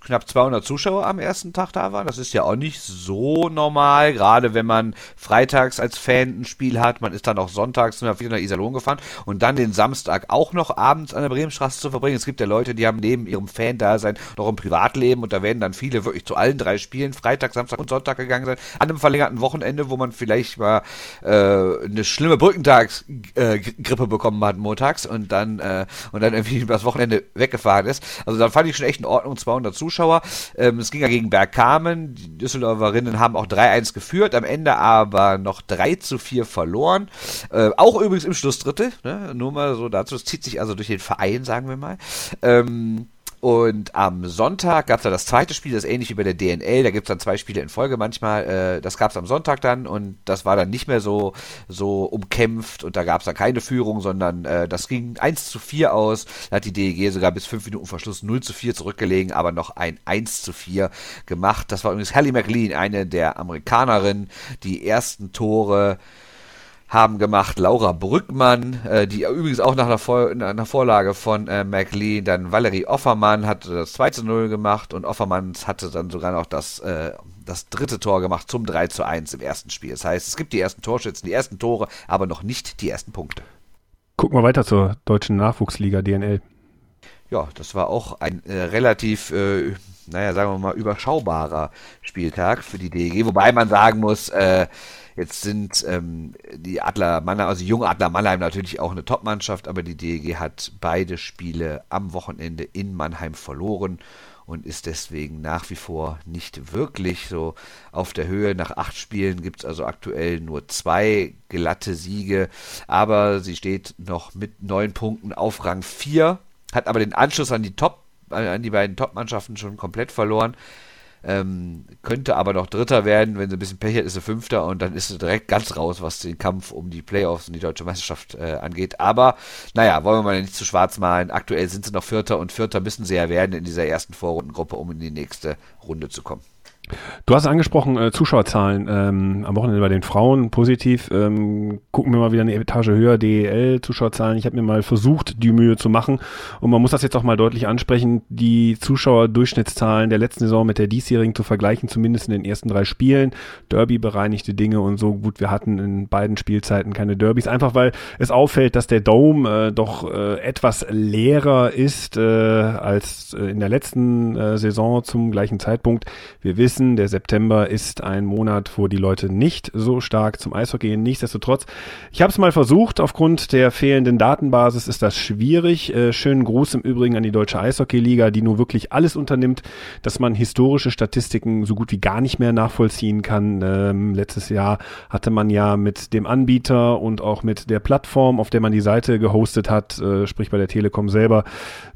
knapp 200 Zuschauer am ersten Tag da waren. Das ist ja auch nicht so normal, gerade wenn man freitags als Fan ein Spiel hat. Man ist dann auch sonntags nach Iserlohn gefahren und dann den Samstag auch noch abends an der Bremenstraße zu verbringen. Es gibt ja Leute, die haben neben ihrem Fan-Dasein noch ein Privatleben und da werden dann viele wirklich zu allen drei Spielen, Freitag, Samstag und Sonntag gegangen sein, an einem verlängerten Wochenende, wo man vielleicht mal äh, eine schlimme Brückentagsgrippe äh, bekommen hat montags und dann äh, und dann irgendwie das Wochenende weggefahren ist. Also da fand ich schon echt in Ordnung, 200 Zuschauer. Ähm, es ging ja gegen Bergkamen. Die Düsseldorferinnen haben auch 3-1 geführt, am Ende aber noch 3 zu 4 verloren. Äh, auch übrigens im Schlussdrittel, ne? nur mal so dazu. Das zieht sich also durch den Verein, sagen wir mal. Ähm, und am Sonntag gab es dann das zweite Spiel, das ist ähnlich wie bei der DNL. Da gibt es dann zwei Spiele in Folge manchmal. Äh, das gab es am Sonntag dann und das war dann nicht mehr so, so umkämpft und da gab es dann keine Führung, sondern äh, das ging 1 zu 4 aus. Da hat die DEG sogar bis 5 Minuten Verschluss 0 zu 4 zurückgelegen, aber noch ein 1 zu 4 gemacht. Das war übrigens Hallie McLean, eine der Amerikanerinnen, die ersten Tore haben gemacht Laura Brückmann, äh, die übrigens auch nach einer, Vor einer Vorlage von äh, McLean, dann Valerie Offermann hat das 2 zu 0 gemacht und Offermann hatte dann sogar noch das, äh, das dritte Tor gemacht zum 3 zu 1 im ersten Spiel. Das heißt, es gibt die ersten Torschützen, die ersten Tore, aber noch nicht die ersten Punkte. Gucken wir weiter zur deutschen Nachwuchsliga DNL. Ja, das war auch ein äh, relativ äh, naja, sagen wir mal, überschaubarer Spieltag für die DEG, wobei man sagen muss, äh, Jetzt sind ähm, die Adler Mannheim, also die junge Adler Mannheim natürlich auch eine Top-Mannschaft, aber die DEG hat beide Spiele am Wochenende in Mannheim verloren und ist deswegen nach wie vor nicht wirklich so auf der Höhe. Nach acht Spielen gibt es also aktuell nur zwei glatte Siege, aber sie steht noch mit neun Punkten auf Rang 4, hat aber den Anschluss an die Top, an die beiden Top-Mannschaften schon komplett verloren. Ähm, könnte aber noch Dritter werden, wenn sie ein bisschen Pech hat, ist sie Fünfter und dann ist sie direkt ganz raus, was den Kampf um die Playoffs und die deutsche Meisterschaft äh, angeht. Aber naja, wollen wir mal nicht zu schwarz malen. Aktuell sind sie noch Vierter und Vierter müssen sie ja werden in dieser ersten Vorrundengruppe, um in die nächste Runde zu kommen. Du hast angesprochen, äh, Zuschauerzahlen ähm, am Wochenende bei den Frauen positiv. Ähm, gucken wir mal wieder eine Etage höher, DEL, Zuschauerzahlen. Ich habe mir mal versucht, die Mühe zu machen. Und man muss das jetzt auch mal deutlich ansprechen, die Zuschauerdurchschnittszahlen der letzten Saison mit der diesjährigen zu vergleichen, zumindest in den ersten drei Spielen. Derby bereinigte Dinge und so gut, wir hatten in beiden Spielzeiten keine Derbys. Einfach weil es auffällt, dass der Dome äh, doch äh, etwas leerer ist äh, als äh, in der letzten äh, Saison zum gleichen Zeitpunkt. Wir wissen, wissen, der September ist ein Monat, wo die Leute nicht so stark zum Eishockey gehen. Nichtsdestotrotz, ich habe es mal versucht. Aufgrund der fehlenden Datenbasis ist das schwierig. Äh, schönen Gruß im Übrigen an die Deutsche Eishockey-Liga, die nur wirklich alles unternimmt, dass man historische Statistiken so gut wie gar nicht mehr nachvollziehen kann. Ähm, letztes Jahr hatte man ja mit dem Anbieter und auch mit der Plattform, auf der man die Seite gehostet hat, äh, sprich bei der Telekom selber,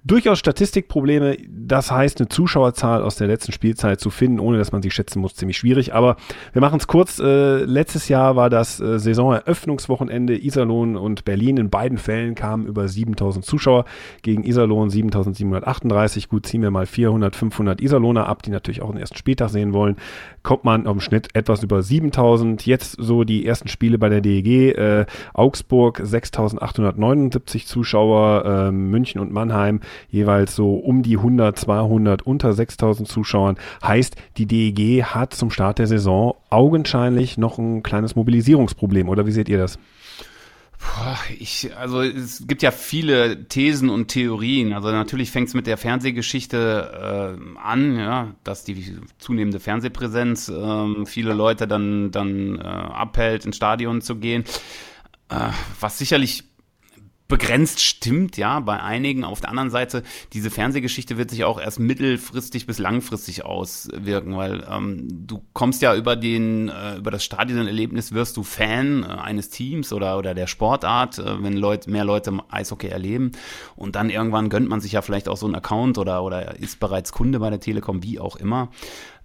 durchaus Statistikprobleme. Das heißt, eine Zuschauerzahl aus der letzten Spielzeit zu finden, ohne dass man sie schätzen muss, ziemlich schwierig. Aber wir machen es kurz. Äh, letztes Jahr war das äh, Saisoneröffnungswochenende Iserlohn und Berlin. In beiden Fällen kamen über 7000 Zuschauer. Gegen Iserlohn 7738. Gut, ziehen wir mal 400, 500 Iserlohner ab, die natürlich auch den ersten Spieltag sehen wollen. Kommt man auf Schnitt etwas über 7000. Jetzt so die ersten Spiele bei der DEG. Äh, Augsburg 6879 Zuschauer. Äh, München und Mannheim jeweils so um die 100, 200 unter 6000 Zuschauern. Heißt, die DEG hat zum Start der Saison augenscheinlich noch ein kleines Mobilisierungsproblem. Oder wie seht ihr das? Ich, also es gibt ja viele Thesen und Theorien. Also natürlich fängt es mit der Fernsehgeschichte äh, an, ja, dass die zunehmende Fernsehpräsenz äh, viele Leute dann, dann äh, abhält, ins Stadion zu gehen. Äh, was sicherlich begrenzt stimmt, ja, bei einigen. Auf der anderen Seite, diese Fernsehgeschichte wird sich auch erst mittelfristig bis langfristig auswirken, weil ähm, du kommst ja über den, äh, über das Stadionerlebnis wirst du Fan äh, eines Teams oder, oder der Sportart, äh, wenn Leute, mehr Leute Eishockey erleben. Und dann irgendwann gönnt man sich ja vielleicht auch so einen Account oder, oder ist bereits Kunde bei der Telekom, wie auch immer.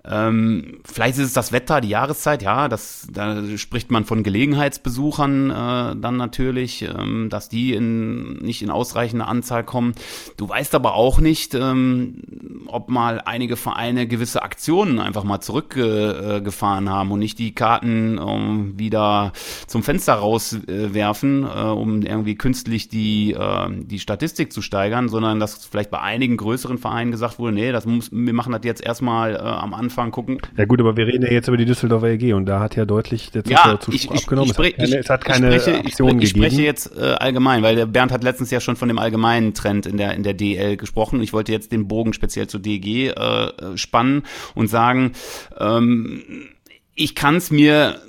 Ähm, vielleicht ist es das Wetter, die Jahreszeit, ja, das, da spricht man von Gelegenheitsbesuchern äh, dann natürlich, ähm, dass die in, nicht in ausreichender Anzahl kommen. Du weißt aber auch nicht, ähm, ob mal einige Vereine gewisse Aktionen einfach mal zurückgefahren äh, haben und nicht die Karten ähm, wieder zum Fenster rauswerfen, äh, um irgendwie künstlich die, äh, die Statistik zu steigern, sondern dass vielleicht bei einigen größeren Vereinen gesagt wurde, nee, das muss, wir machen das jetzt erstmal äh, am Anfang Anfang gucken. Ja gut, aber wir reden ja jetzt über die Düsseldorfer EG und da hat ja deutlich der Zuschauerzuspruch ja, ich, abgenommen. Ich, ich, es hat keine, es hat keine Aktion ich, gegeben. Ich spreche jetzt äh, allgemein, weil der Bernd hat letztens ja schon von dem allgemeinen Trend in der, in der DL gesprochen. Ich wollte jetzt den Bogen speziell zur DG äh, spannen und sagen, ähm, ich kann es mir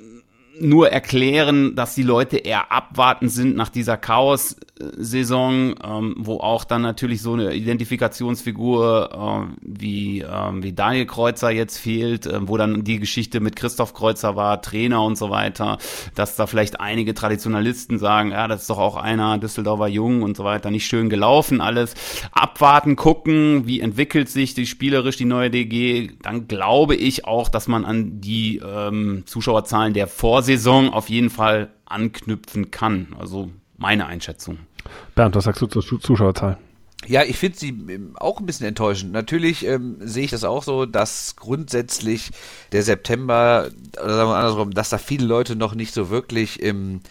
nur erklären, dass die Leute eher abwarten sind nach dieser Chaos-Saison, ähm, wo auch dann natürlich so eine Identifikationsfigur äh, wie, äh, wie Daniel Kreuzer jetzt fehlt, äh, wo dann die Geschichte mit Christoph Kreuzer war, Trainer und so weiter, dass da vielleicht einige Traditionalisten sagen, ja, das ist doch auch einer Düsseldorfer Jung und so weiter, nicht schön gelaufen alles. Abwarten, gucken, wie entwickelt sich die spielerisch die neue DG, dann glaube ich auch, dass man an die ähm, Zuschauerzahlen der Vorsicht Saison auf jeden Fall anknüpfen kann. Also meine Einschätzung. Bernd, was sagst du zur Zuschauerzahl? Ja, ich finde sie ähm, auch ein bisschen enttäuschend. Natürlich ähm, sehe ich das auch so, dass grundsätzlich der September, oder sagen wir andersrum, dass da viele Leute noch nicht so wirklich im,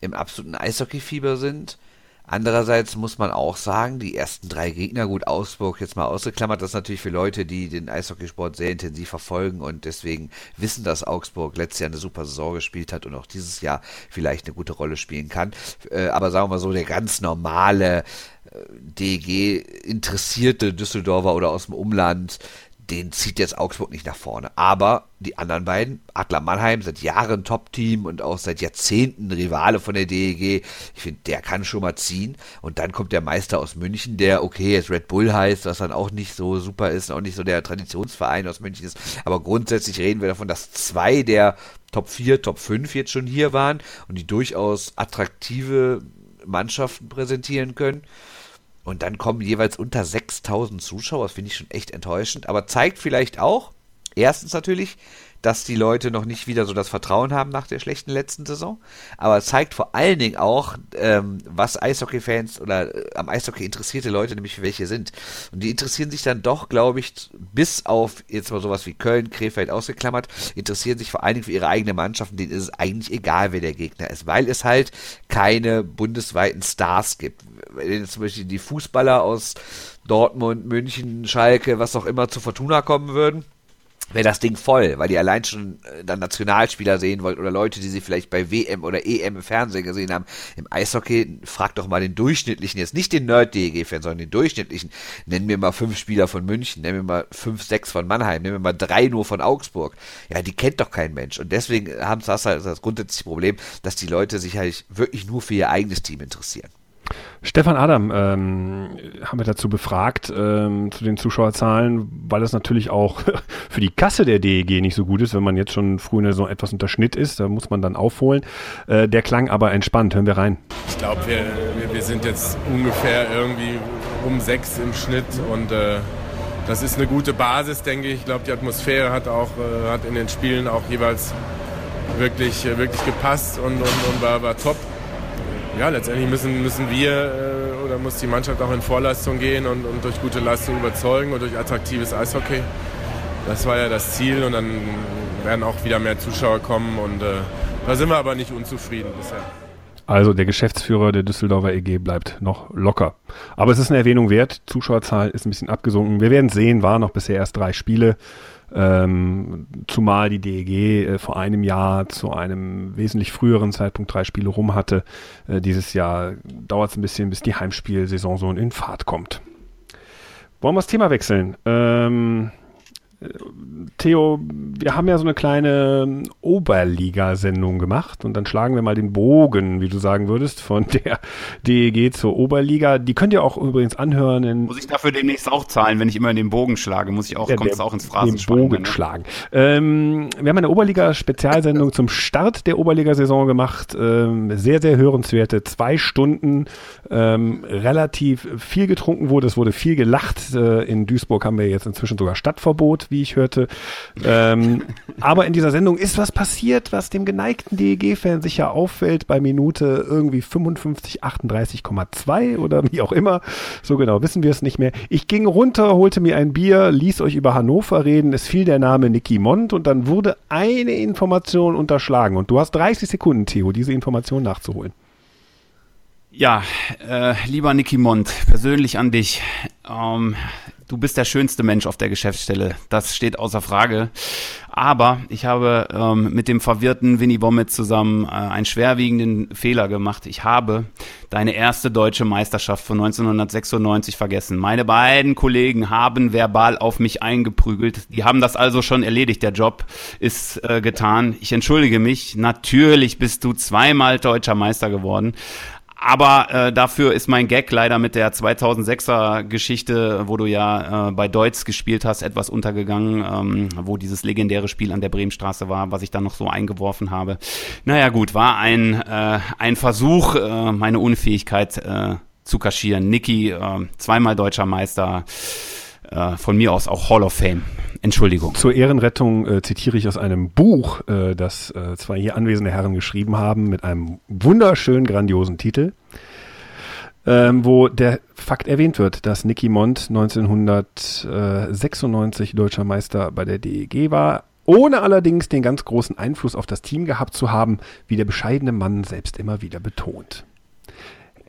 im absoluten Eishockey-Fieber sind. Andererseits muss man auch sagen, die ersten drei Gegner, gut, Augsburg jetzt mal ausgeklammert, das ist natürlich für Leute, die den Eishockeysport sehr intensiv verfolgen und deswegen wissen, dass Augsburg letztes Jahr eine super Saison gespielt hat und auch dieses Jahr vielleicht eine gute Rolle spielen kann. Äh, aber sagen wir mal so, der ganz normale äh, DG interessierte Düsseldorfer oder aus dem Umland, den zieht jetzt Augsburg nicht nach vorne. Aber die anderen beiden, Adler Mannheim, seit Jahren Top-Team und auch seit Jahrzehnten Rivale von der DEG, ich finde, der kann schon mal ziehen. Und dann kommt der Meister aus München, der, okay, jetzt Red Bull heißt, was dann auch nicht so super ist, auch nicht so der Traditionsverein aus München ist. Aber grundsätzlich reden wir davon, dass zwei der Top 4, Top 5 jetzt schon hier waren und die durchaus attraktive Mannschaften präsentieren können. Und dann kommen jeweils unter 6000 Zuschauer. Das finde ich schon echt enttäuschend. Aber zeigt vielleicht auch, erstens natürlich, dass die Leute noch nicht wieder so das Vertrauen haben nach der schlechten letzten Saison. Aber zeigt vor allen Dingen auch, ähm, was Eishockey-Fans oder äh, am Eishockey interessierte Leute nämlich welche sind. Und die interessieren sich dann doch, glaube ich, bis auf jetzt mal sowas wie Köln, Krefeld ausgeklammert, interessieren sich vor allen Dingen für ihre eigene Mannschaft. Und denen ist es eigentlich egal, wer der Gegner ist, weil es halt keine bundesweiten Stars gibt. Wenn jetzt zum Beispiel die Fußballer aus Dortmund, München, Schalke, was auch immer zu Fortuna kommen würden, wäre das Ding voll, weil die allein schon äh, dann Nationalspieler sehen wollt oder Leute, die sie vielleicht bei WM oder EM im Fernsehen gesehen haben. Im Eishockey, frag doch mal den durchschnittlichen, jetzt nicht den Nerd-DEG-Fan, sondern den durchschnittlichen. Nennen wir mal fünf Spieler von München, nennen wir mal fünf, sechs von Mannheim, nennen wir mal drei nur von Augsburg. Ja, die kennt doch kein Mensch. Und deswegen haben das halt das grundsätzliche Problem, dass die Leute sich halt wirklich nur für ihr eigenes Team interessieren. Stefan Adam ähm, haben wir dazu befragt, ähm, zu den Zuschauerzahlen, weil es natürlich auch für die Kasse der DEG nicht so gut ist, wenn man jetzt schon früh in der Saison etwas unter Schnitt ist, da muss man dann aufholen. Äh, der klang aber entspannt, hören wir rein. Ich glaube, wir, wir, wir, sind jetzt ungefähr irgendwie um sechs im Schnitt und äh, das ist eine gute Basis, denke ich. Ich glaube, die Atmosphäre hat auch äh, hat in den Spielen auch jeweils wirklich, äh, wirklich gepasst und, und, und war, war top ja, letztendlich müssen, müssen wir äh, oder muss die Mannschaft auch in Vorleistung gehen und, und durch gute Leistung überzeugen und durch attraktives Eishockey. Das war ja das Ziel und dann werden auch wieder mehr Zuschauer kommen und äh, da sind wir aber nicht unzufrieden bisher. Also der Geschäftsführer der Düsseldorfer EG bleibt noch locker. Aber es ist eine Erwähnung wert. Zuschauerzahl ist ein bisschen abgesunken. Wir werden sehen, waren noch bisher erst drei Spiele. Ähm, zumal die DEG äh, vor einem Jahr zu einem wesentlich früheren Zeitpunkt drei Spiele rum hatte. Äh, dieses Jahr dauert es ein bisschen, bis die Heimspielsaison so in Fahrt kommt. Wollen wir das Thema wechseln? Ähm, Theo, wir haben ja so eine kleine Oberliga-Sendung gemacht und dann schlagen wir mal den Bogen, wie du sagen würdest, von der DEG zur Oberliga. Die könnt ihr auch übrigens anhören. In muss ich dafür demnächst auch zahlen, wenn ich immer in den Bogen schlage? Muss ich auch, ja, kommt es auch ins Phrasenschwein? Den Bogen ne? schlagen. Ähm, wir haben eine Oberliga-Spezialsendung zum Start der Oberliga-Saison gemacht. Ähm, sehr, sehr hörenswerte zwei Stunden. Ähm, relativ viel getrunken wurde, es wurde viel gelacht. Äh, in Duisburg haben wir jetzt inzwischen sogar Stadtverbot wie ich hörte. ähm, aber in dieser Sendung ist was passiert, was dem geneigten DEG-Fan sicher auffällt bei Minute irgendwie 55, 38,2 oder wie auch immer. So genau wissen wir es nicht mehr. Ich ging runter, holte mir ein Bier, ließ euch über Hannover reden. Es fiel der Name Nicky Mond und dann wurde eine Information unterschlagen. Und du hast 30 Sekunden, Theo, diese Information nachzuholen. Ja, äh, lieber Nicky Mond, persönlich an dich. Ähm, du bist der schönste Mensch auf der Geschäftsstelle. Das steht außer Frage. Aber ich habe ähm, mit dem verwirrten Winnie Womit zusammen äh, einen schwerwiegenden Fehler gemacht. Ich habe deine erste deutsche Meisterschaft von 1996 vergessen. Meine beiden Kollegen haben verbal auf mich eingeprügelt. Die haben das also schon erledigt. Der Job ist äh, getan. Ich entschuldige mich. Natürlich bist du zweimal deutscher Meister geworden. Aber äh, dafür ist mein Gag leider mit der 2006er Geschichte, wo du ja äh, bei Deutz gespielt hast, etwas untergegangen, ähm, wo dieses legendäre Spiel an der Bremenstraße war, was ich dann noch so eingeworfen habe. Naja gut, war ein, äh, ein Versuch, äh, meine Unfähigkeit äh, zu kaschieren. Niki, äh, zweimal deutscher Meister, äh, von mir aus auch Hall of Fame. Entschuldigung. Zur Ehrenrettung äh, zitiere ich aus einem Buch, äh, das äh, zwei hier anwesende Herren geschrieben haben, mit einem wunderschönen, grandiosen Titel, ähm, wo der Fakt erwähnt wird, dass Nicky Mond 1996 deutscher Meister bei der DEG war, ohne allerdings den ganz großen Einfluss auf das Team gehabt zu haben, wie der bescheidene Mann selbst immer wieder betont.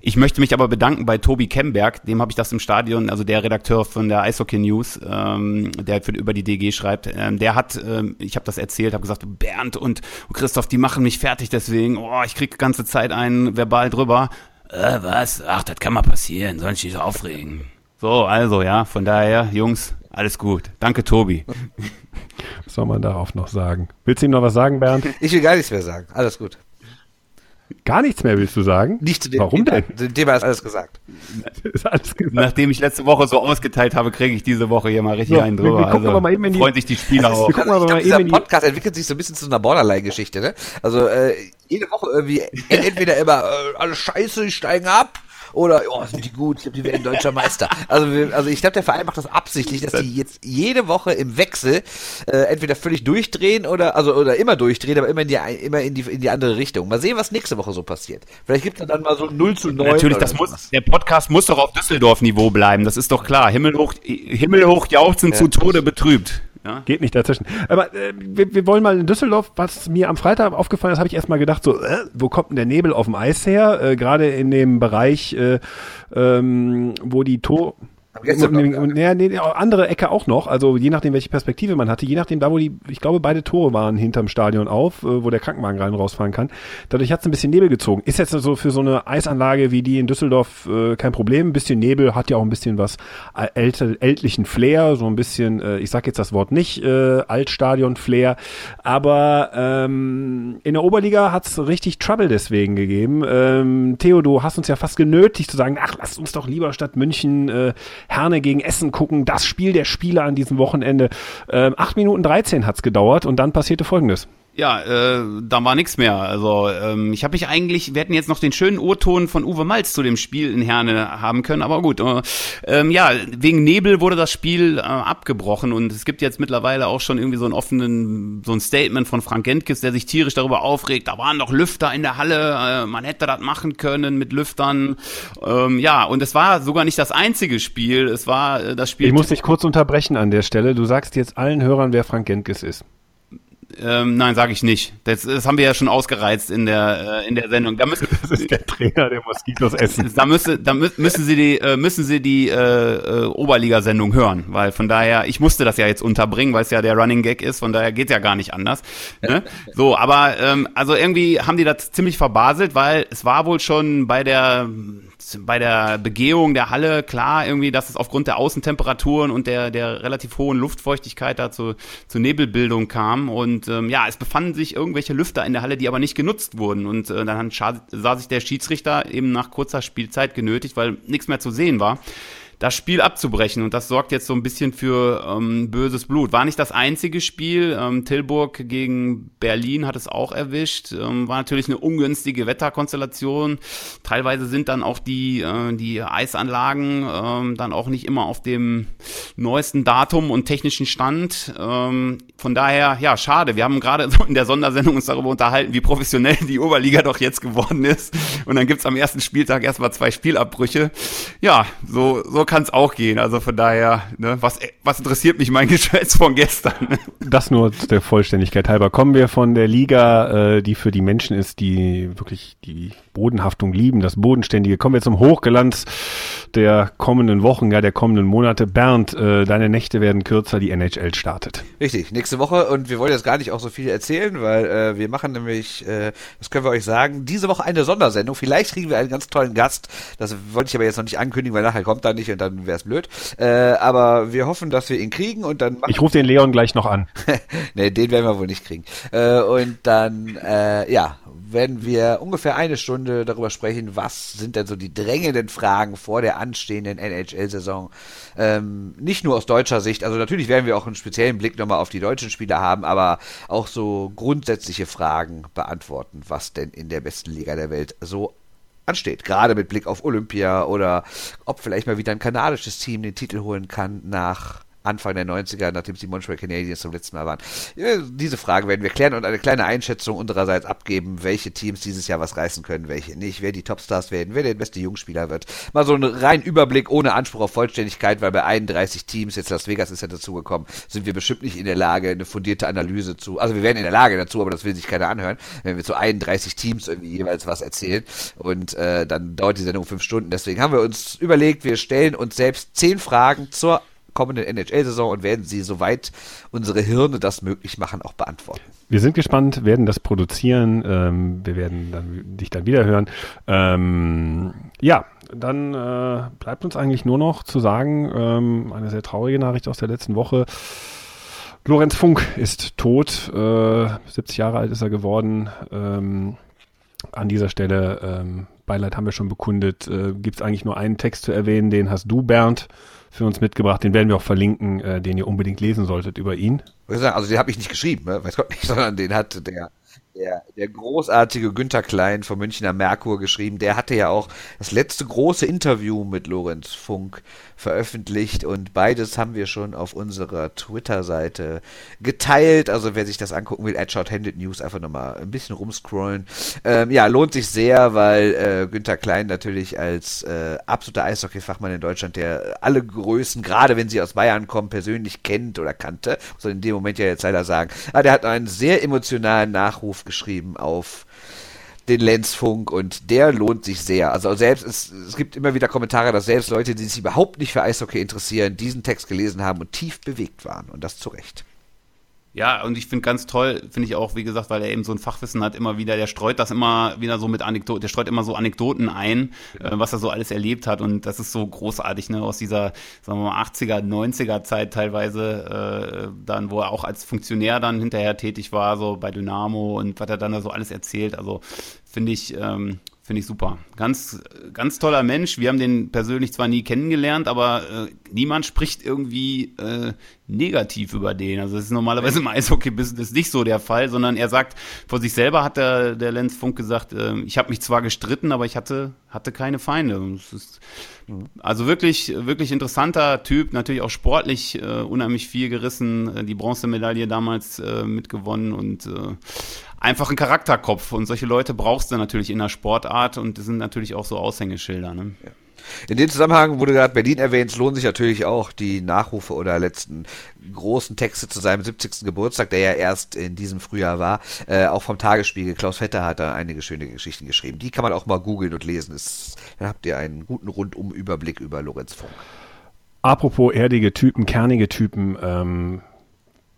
Ich möchte mich aber bedanken bei Tobi Kemberg, dem habe ich das im Stadion, also der Redakteur von der Eishockey News, ähm, der für, über die DG schreibt, ähm, der hat, ähm, ich habe das erzählt, habe gesagt, Bernd und Christoph, die machen mich fertig deswegen, oh, ich krieg ganze Zeit einen verbal drüber. Äh, was? Ach, das kann mal passieren, soll ich dich so aufregen. So, also ja, von daher, Jungs, alles gut. Danke, Tobi. Was soll man darauf noch sagen? Willst du ihm noch was sagen, Bernd? Ich will gar nichts mehr sagen. Alles gut. Gar nichts mehr willst du sagen? Nicht zu dem Warum Thema. denn? Zu dem Thema ist alles gesagt. Ist alles gesagt. Nachdem ich letzte Woche so ausgeteilt habe, kriege ich diese Woche hier mal richtig So, einen wir- drüber. wir gucken also aber mal eben in die- freuen sich die Spieler auch. Wir gucken Also aber ich mal glaube, dieser eben Podcast entwickelt sich so ein bisschen zu einer Borderline-Geschichte, ne? Also äh, jede Woche irgendwie entweder immer äh, alles scheiße, ich steigen ab oder oh, sind die gut, ich glaube, die werden deutscher Meister. Also, also ich glaube, der Verein macht das absichtlich, dass die jetzt jede Woche im Wechsel äh, entweder völlig durchdrehen oder also oder immer durchdrehen, aber immer in die immer in die in die andere Richtung. Mal sehen, was nächste Woche so passiert. Vielleicht gibt es dann mal so 0 zu 9. Natürlich, das muss, der Podcast muss doch auf Düsseldorf-Niveau bleiben, das ist doch klar. Himmelhoch, Himmelhoch jauchzen zu Tode betrübt. Ja? Geht nicht dazwischen. Aber äh, wir, wir wollen mal in Düsseldorf, was mir am Freitag aufgefallen ist, habe ich erstmal gedacht, so, äh, wo kommt denn der Nebel auf dem Eis her? Äh, Gerade in dem Bereich, äh, ähm, wo die Tor... noch, Und, ja, nee, andere Ecke auch noch, also je nachdem, welche Perspektive man hatte, je nachdem, da wo die, ich glaube, beide Tore waren hinterm Stadion auf, äh, wo der Krankenwagen rein und rausfahren kann. Dadurch hat es ein bisschen Nebel gezogen. Ist jetzt so für so eine Eisanlage wie die in Düsseldorf äh, kein Problem. Ein bisschen Nebel hat ja auch ein bisschen was älte, ältlichen Flair, so ein bisschen, äh, ich sag jetzt das Wort nicht, äh, Altstadion-Flair, aber ähm, in der Oberliga hat es richtig Trouble deswegen gegeben. Ähm, Theo, du hast uns ja fast genötigt zu sagen, ach, lasst uns doch lieber statt München äh, Herne gegen Essen gucken, das Spiel der Spieler an diesem Wochenende. Ähm, 8 Minuten 13 hat's gedauert und dann passierte folgendes. Ja, äh, da war nichts mehr. Also ähm, ich habe mich eigentlich, wir hätten jetzt noch den schönen O-Ton von Uwe Malz zu dem Spiel in Herne haben können, aber gut. Äh, ähm, ja, wegen Nebel wurde das Spiel äh, abgebrochen und es gibt jetzt mittlerweile auch schon irgendwie so einen offenen, so ein Statement von Frank Gentges, der sich tierisch darüber aufregt. Da waren doch Lüfter in der Halle, äh, man hätte das machen können mit Lüftern. Ähm, ja, und es war sogar nicht das einzige Spiel. Es war äh, das Spiel. Ich muss dich kurz unterbrechen an der Stelle. Du sagst jetzt allen Hörern, wer Frank Gentges ist. Ähm, nein, sage ich nicht. Das, das haben wir ja schon ausgereizt in der äh, in der Sendung. Da müssen, Das ist der Trainer der Moskitos Essen. da müsste, da mü müssen Sie die äh, müssen Sie die äh, äh, Oberliga-Sendung hören, weil von daher ich musste das ja jetzt unterbringen, weil es ja der Running Gag ist. Von daher geht's ja gar nicht anders. Ne? So, aber ähm, also irgendwie haben die das ziemlich verbaselt, weil es war wohl schon bei der bei der Begehung der Halle klar irgendwie, dass es aufgrund der Außentemperaturen und der der relativ hohen Luftfeuchtigkeit da zu, zu Nebelbildung kam. Und ähm, ja, es befanden sich irgendwelche Lüfter in der Halle, die aber nicht genutzt wurden. Und äh, dann sah sich der Schiedsrichter eben nach kurzer Spielzeit genötigt, weil nichts mehr zu sehen war, das Spiel abzubrechen. Und das sorgt jetzt so ein bisschen für ähm, böses Blut. War nicht das einzige Spiel. Ähm, Tilburg gegen Berlin hat es auch erwischt. Ähm, war natürlich eine ungünstige Wetterkonstellation. Teilweise sind dann auch die, äh, die Eisanlagen ähm, dann auch nicht immer auf dem neuesten Datum und technischen Stand. Ähm, von daher, ja, schade. Wir haben gerade in der Sondersendung uns darüber unterhalten, wie professionell die Oberliga doch jetzt geworden ist. Und dann gibt's am ersten Spieltag erstmal zwei Spielabbrüche. Ja, so, so kann es auch gehen. Also von daher, ne, was, was interessiert mich mein Geschwätz von gestern? Das nur der Vollständigkeit halber. Kommen wir von der Liga, äh, die für die Menschen ist, die wirklich die Bodenhaftung lieben, das Bodenständige. Kommen wir zum Hochglanz der kommenden Wochen, ja, der kommenden Monate. Bernd, äh, deine Nächte werden kürzer, die NHL startet. Richtig, nächste Woche und wir wollen jetzt gar nicht auch so viel erzählen, weil äh, wir machen nämlich, äh, das können wir euch sagen, diese Woche eine Sondersendung. Vielleicht kriegen wir einen ganz tollen Gast. Das wollte ich aber jetzt noch nicht ankündigen, weil nachher kommt er nicht und dann wäre es blöd. Äh, aber wir hoffen, dass wir ihn kriegen und dann. Ich rufe den Leon gleich noch an. nee, den werden wir wohl nicht kriegen. Äh, und dann, äh, ja, werden wir ungefähr eine Stunde darüber sprechen, was sind denn so die drängenden Fragen vor der anstehenden NHL-Saison. Ähm, nicht nur aus deutscher Sicht, also natürlich werden wir auch einen speziellen Blick nochmal auf die deutschen Spieler haben, aber auch so grundsätzliche Fragen beantworten, was denn in der besten Liga der Welt so ansteht. Gerade mit Blick auf Olympia oder ob vielleicht mal wieder ein kanadisches Team den Titel holen kann nach Anfang der 90er, nachdem die Montreal Canadiens zum letzten Mal waren. Diese Frage werden wir klären und eine kleine Einschätzung unsererseits abgeben, welche Teams dieses Jahr was reißen können, welche nicht, wer die Topstars werden, wer der beste Jungspieler wird. Mal so ein rein Überblick ohne Anspruch auf Vollständigkeit, weil bei 31 Teams, jetzt Las Vegas ist ja dazugekommen, sind wir bestimmt nicht in der Lage, eine fundierte Analyse zu, also wir werden in der Lage dazu, aber das will sich keiner anhören, wenn wir zu 31 Teams irgendwie jeweils was erzählen und äh, dann dauert die Sendung fünf Stunden. Deswegen haben wir uns überlegt, wir stellen uns selbst zehn Fragen zur kommenden NHL-Saison und werden sie, soweit unsere Hirne das möglich machen, auch beantworten. Wir sind gespannt, werden das produzieren. Ähm, wir werden dann, dich dann wieder hören. Ähm, ja, dann äh, bleibt uns eigentlich nur noch zu sagen, ähm, eine sehr traurige Nachricht aus der letzten Woche. Lorenz Funk ist tot. Äh, 70 Jahre alt ist er geworden. Ähm, an dieser Stelle, ähm, Beileid haben wir schon bekundet. Äh, Gibt es eigentlich nur einen Text zu erwähnen, den hast du, Bernd, für uns mitgebracht. Den werden wir auch verlinken, äh, den ihr unbedingt lesen solltet über ihn. Also den habe ich nicht geschrieben, ne? weiß Gott nicht, sondern den hat der der, der großartige Günther Klein vom Münchner Merkur geschrieben. Der hatte ja auch das letzte große Interview mit Lorenz Funk veröffentlicht und beides haben wir schon auf unserer Twitter-Seite geteilt. Also wer sich das angucken will, Adshot Handed News, einfach nochmal ein bisschen rumscrollen. Ähm, ja, lohnt sich sehr, weil äh, Günther Klein natürlich als äh, absoluter Eishockey-Fachmann in Deutschland, der alle Größen, gerade wenn sie aus Bayern kommen, persönlich kennt oder kannte, muss in dem Moment ja jetzt leider sagen. Aber der hat einen sehr emotionalen Nachruf geschrieben auf den Lenzfunk und der lohnt sich sehr. Also selbst es, es gibt immer wieder Kommentare, dass selbst Leute, die sich überhaupt nicht für Eishockey interessieren, diesen Text gelesen haben und tief bewegt waren und das zu Recht. Ja, und ich finde ganz toll, finde ich auch, wie gesagt, weil er eben so ein Fachwissen hat, immer wieder, der streut das immer wieder so mit Anekdoten, der streut immer so Anekdoten ein, äh, was er so alles erlebt hat. Und das ist so großartig, ne, aus dieser, sagen wir mal, 80er, 90er Zeit teilweise, äh, dann, wo er auch als Funktionär dann hinterher tätig war, so bei Dynamo und was er dann da so alles erzählt, also finde ich, ähm, Finde ich super. Ganz, ganz toller Mensch. Wir haben den persönlich zwar nie kennengelernt, aber äh, niemand spricht irgendwie äh, negativ über den. Also das ist normalerweise im Eishockey-Business nicht so der Fall, sondern er sagt, vor sich selber hat der, der Lenz Funk gesagt, äh, ich habe mich zwar gestritten, aber ich hatte, hatte keine Feinde. Ist, also wirklich, wirklich interessanter Typ, natürlich auch sportlich äh, unheimlich viel gerissen, äh, die Bronzemedaille damals äh, mitgewonnen und äh, einfach ein Charakterkopf. Und solche Leute brauchst du natürlich in der Sportart und das sind natürlich auch so Aushängeschilder. Ne? Ja. In dem Zusammenhang wurde gerade Berlin erwähnt, es lohnen sich natürlich auch die Nachrufe oder letzten großen Texte zu seinem 70. Geburtstag, der ja erst in diesem Frühjahr war, äh, auch vom Tagesspiegel. Klaus Vetter hat da einige schöne Geschichten geschrieben. Die kann man auch mal googeln und lesen. Das, dann habt ihr einen guten Rundum-Überblick über Lorenz Funk. Apropos erdige Typen, kernige Typen, ähm,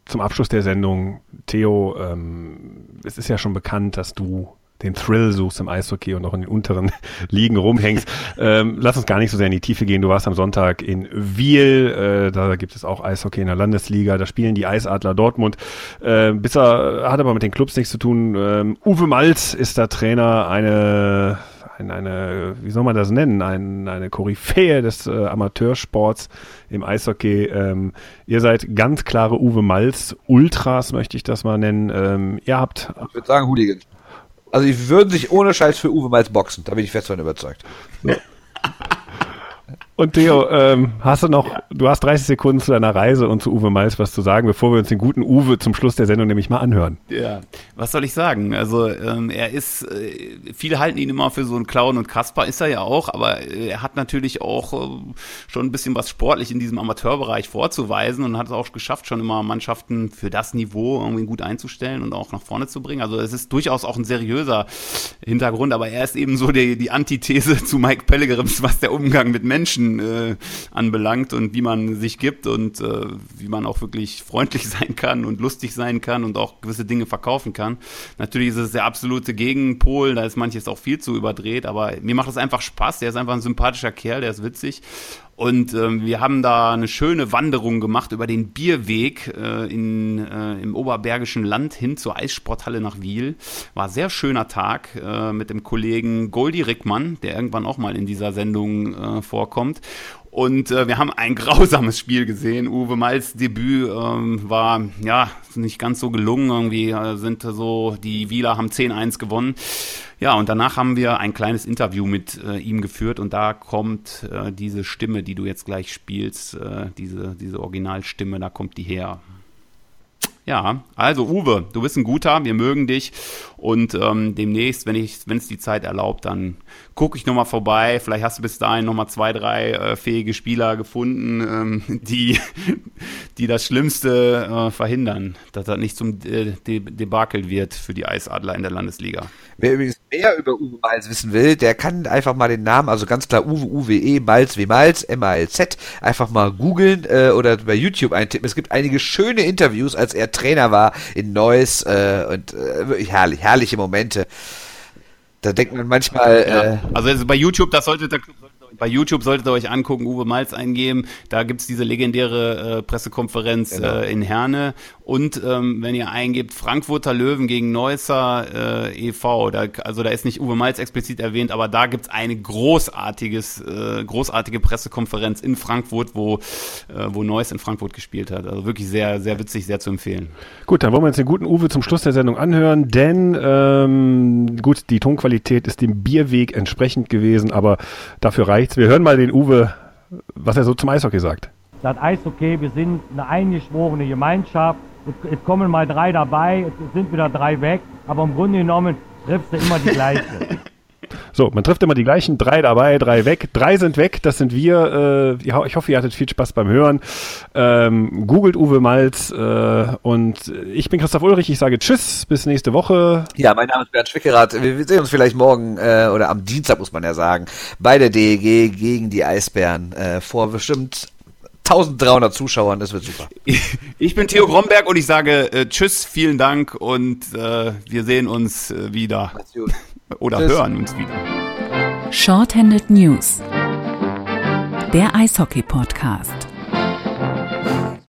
zum Abschluss der Sendung, Theo, ähm, es ist ja schon bekannt, dass du den Thrill suchst im Eishockey und auch in den unteren Ligen rumhängst. ähm, lass uns gar nicht so sehr in die Tiefe gehen. Du warst am Sonntag in Wiel, äh, da gibt es auch Eishockey in der Landesliga, da spielen die Eisadler Dortmund. Äh, bisher hat aber mit den Clubs nichts zu tun. Ähm, Uwe Malz ist der Trainer, eine ein, eine, wie soll man das nennen, ein, eine Koryphäe des äh, Amateursports im Eishockey. Ähm, ihr seid ganz klare Uwe Malz Ultras, möchte ich das mal nennen. Ähm, ihr habt. Ich würde sagen Hooligans. Also die würden sich ohne Scheiß für Uwe Malz boxen, da bin ich fest von überzeugt. Ja. Und Theo, ähm, hast du noch, du hast 30 Sekunden zu deiner Reise und zu Uwe Malz was zu sagen, bevor wir uns den guten Uwe zum Schluss der Sendung nämlich mal anhören. Ja, was soll ich sagen? Also ähm, er ist, äh, viele halten ihn immer für so einen Clown und Kasper ist er ja auch, aber äh, er hat natürlich auch äh, schon ein bisschen was sportlich in diesem Amateurbereich vorzuweisen und hat es auch geschafft, schon immer Mannschaften für das Niveau irgendwie gut einzustellen und auch nach vorne zu bringen. Also es ist durchaus auch ein seriöser Hintergrund, aber er ist eben so die, die Antithese zu Mike Pellegrims, was der Umgang mit Menschen äh, anbelangt und wie man sich gibt und äh, wie man auch wirklich freundlich sein kann und lustig sein kann und auch gewisse Dinge verkaufen kann. Natürlich ist es der absolute Gegenpol, da ist manches auch viel zu überdreht, aber mir macht es einfach Spaß. Der ist einfach ein sympathischer Kerl, der ist witzig und ähm, wir haben da eine schöne Wanderung gemacht über den Bierweg äh, in, äh, im oberbergischen Land hin zur Eissporthalle nach Wiel. War sehr schöner Tag äh, mit dem Kollegen Goldi Rickmann, der irgendwann auch mal in dieser Sendung äh, vorkommt. Und äh, wir haben ein grausames Spiel gesehen. Uwe Malz Debüt ähm, war ja nicht ganz so gelungen. Irgendwie äh, sind so, die Wieler haben 10-1 gewonnen. Ja, und danach haben wir ein kleines Interview mit äh, ihm geführt und da kommt äh, diese Stimme, die du jetzt gleich spielst, äh, diese, diese Originalstimme, da kommt die her. Ja, also Uwe, du bist ein guter, wir mögen dich und ähm, demnächst, wenn ich, wenn es die Zeit erlaubt, dann gucke ich nochmal vorbei. Vielleicht hast du bis dahin nochmal zwei, drei äh, fähige Spieler gefunden, ähm, die, die das Schlimmste äh, verhindern, dass das nicht zum äh, De Debakel wird für die Eisadler in der Landesliga. Wer übrigens mehr über Uwe Malz wissen will, der kann einfach mal den Namen, also ganz klar Uwe, Uwe, Malz wie Malz, M-A-L-Z, einfach mal googeln äh, oder bei YouTube eintippen. Es gibt einige schöne Interviews, als er Trainer war in Neuss äh, und äh, wirklich herrlich, herrliche Momente. Da denkt man manchmal. Ja. Äh, also, also bei YouTube, das sollte der Club bei YouTube solltet ihr euch angucken, Uwe Malz eingeben. Da gibt's diese legendäre äh, Pressekonferenz genau. äh, in Herne. Und ähm, wenn ihr eingebt, Frankfurter Löwen gegen Neusser äh, e.V., da, also da ist nicht Uwe Malz explizit erwähnt, aber da gibt's eine großartiges, äh, großartige Pressekonferenz in Frankfurt, wo, äh, wo Neuss in Frankfurt gespielt hat. Also wirklich sehr, sehr witzig, sehr zu empfehlen. Gut, dann wollen wir uns den guten Uwe zum Schluss der Sendung anhören, denn ähm, gut, die Tonqualität ist dem Bierweg entsprechend gewesen, aber dafür reicht nichts. Wir hören mal den Uwe, was er so zum Eishockey sagt. Das Eishockey, wir sind eine eingeschworene Gemeinschaft. Es kommen mal drei dabei, es sind wieder drei weg, aber im Grunde genommen triffst du immer die gleiche. So, man trifft immer die gleichen, drei dabei, drei weg. Drei sind weg, das sind wir. Äh, ich hoffe, ihr hattet viel Spaß beim Hören. Ähm, googelt Uwe Malz äh, und ich bin Christoph Ulrich. Ich sage Tschüss, bis nächste Woche. Ja, mein Name ist Bernd Schwickerath. Wir sehen uns vielleicht morgen äh, oder am Dienstag, muss man ja sagen, bei der DEG gegen die Eisbären äh, vor bestimmt 1300 Zuschauern, das wird super. Ich bin Theo Gromberg und ich sage äh, Tschüss, vielen Dank und äh, wir sehen uns äh, wieder. Oder Tschüss. hören uns wieder. Shorthanded News. Der Eishockey-Podcast.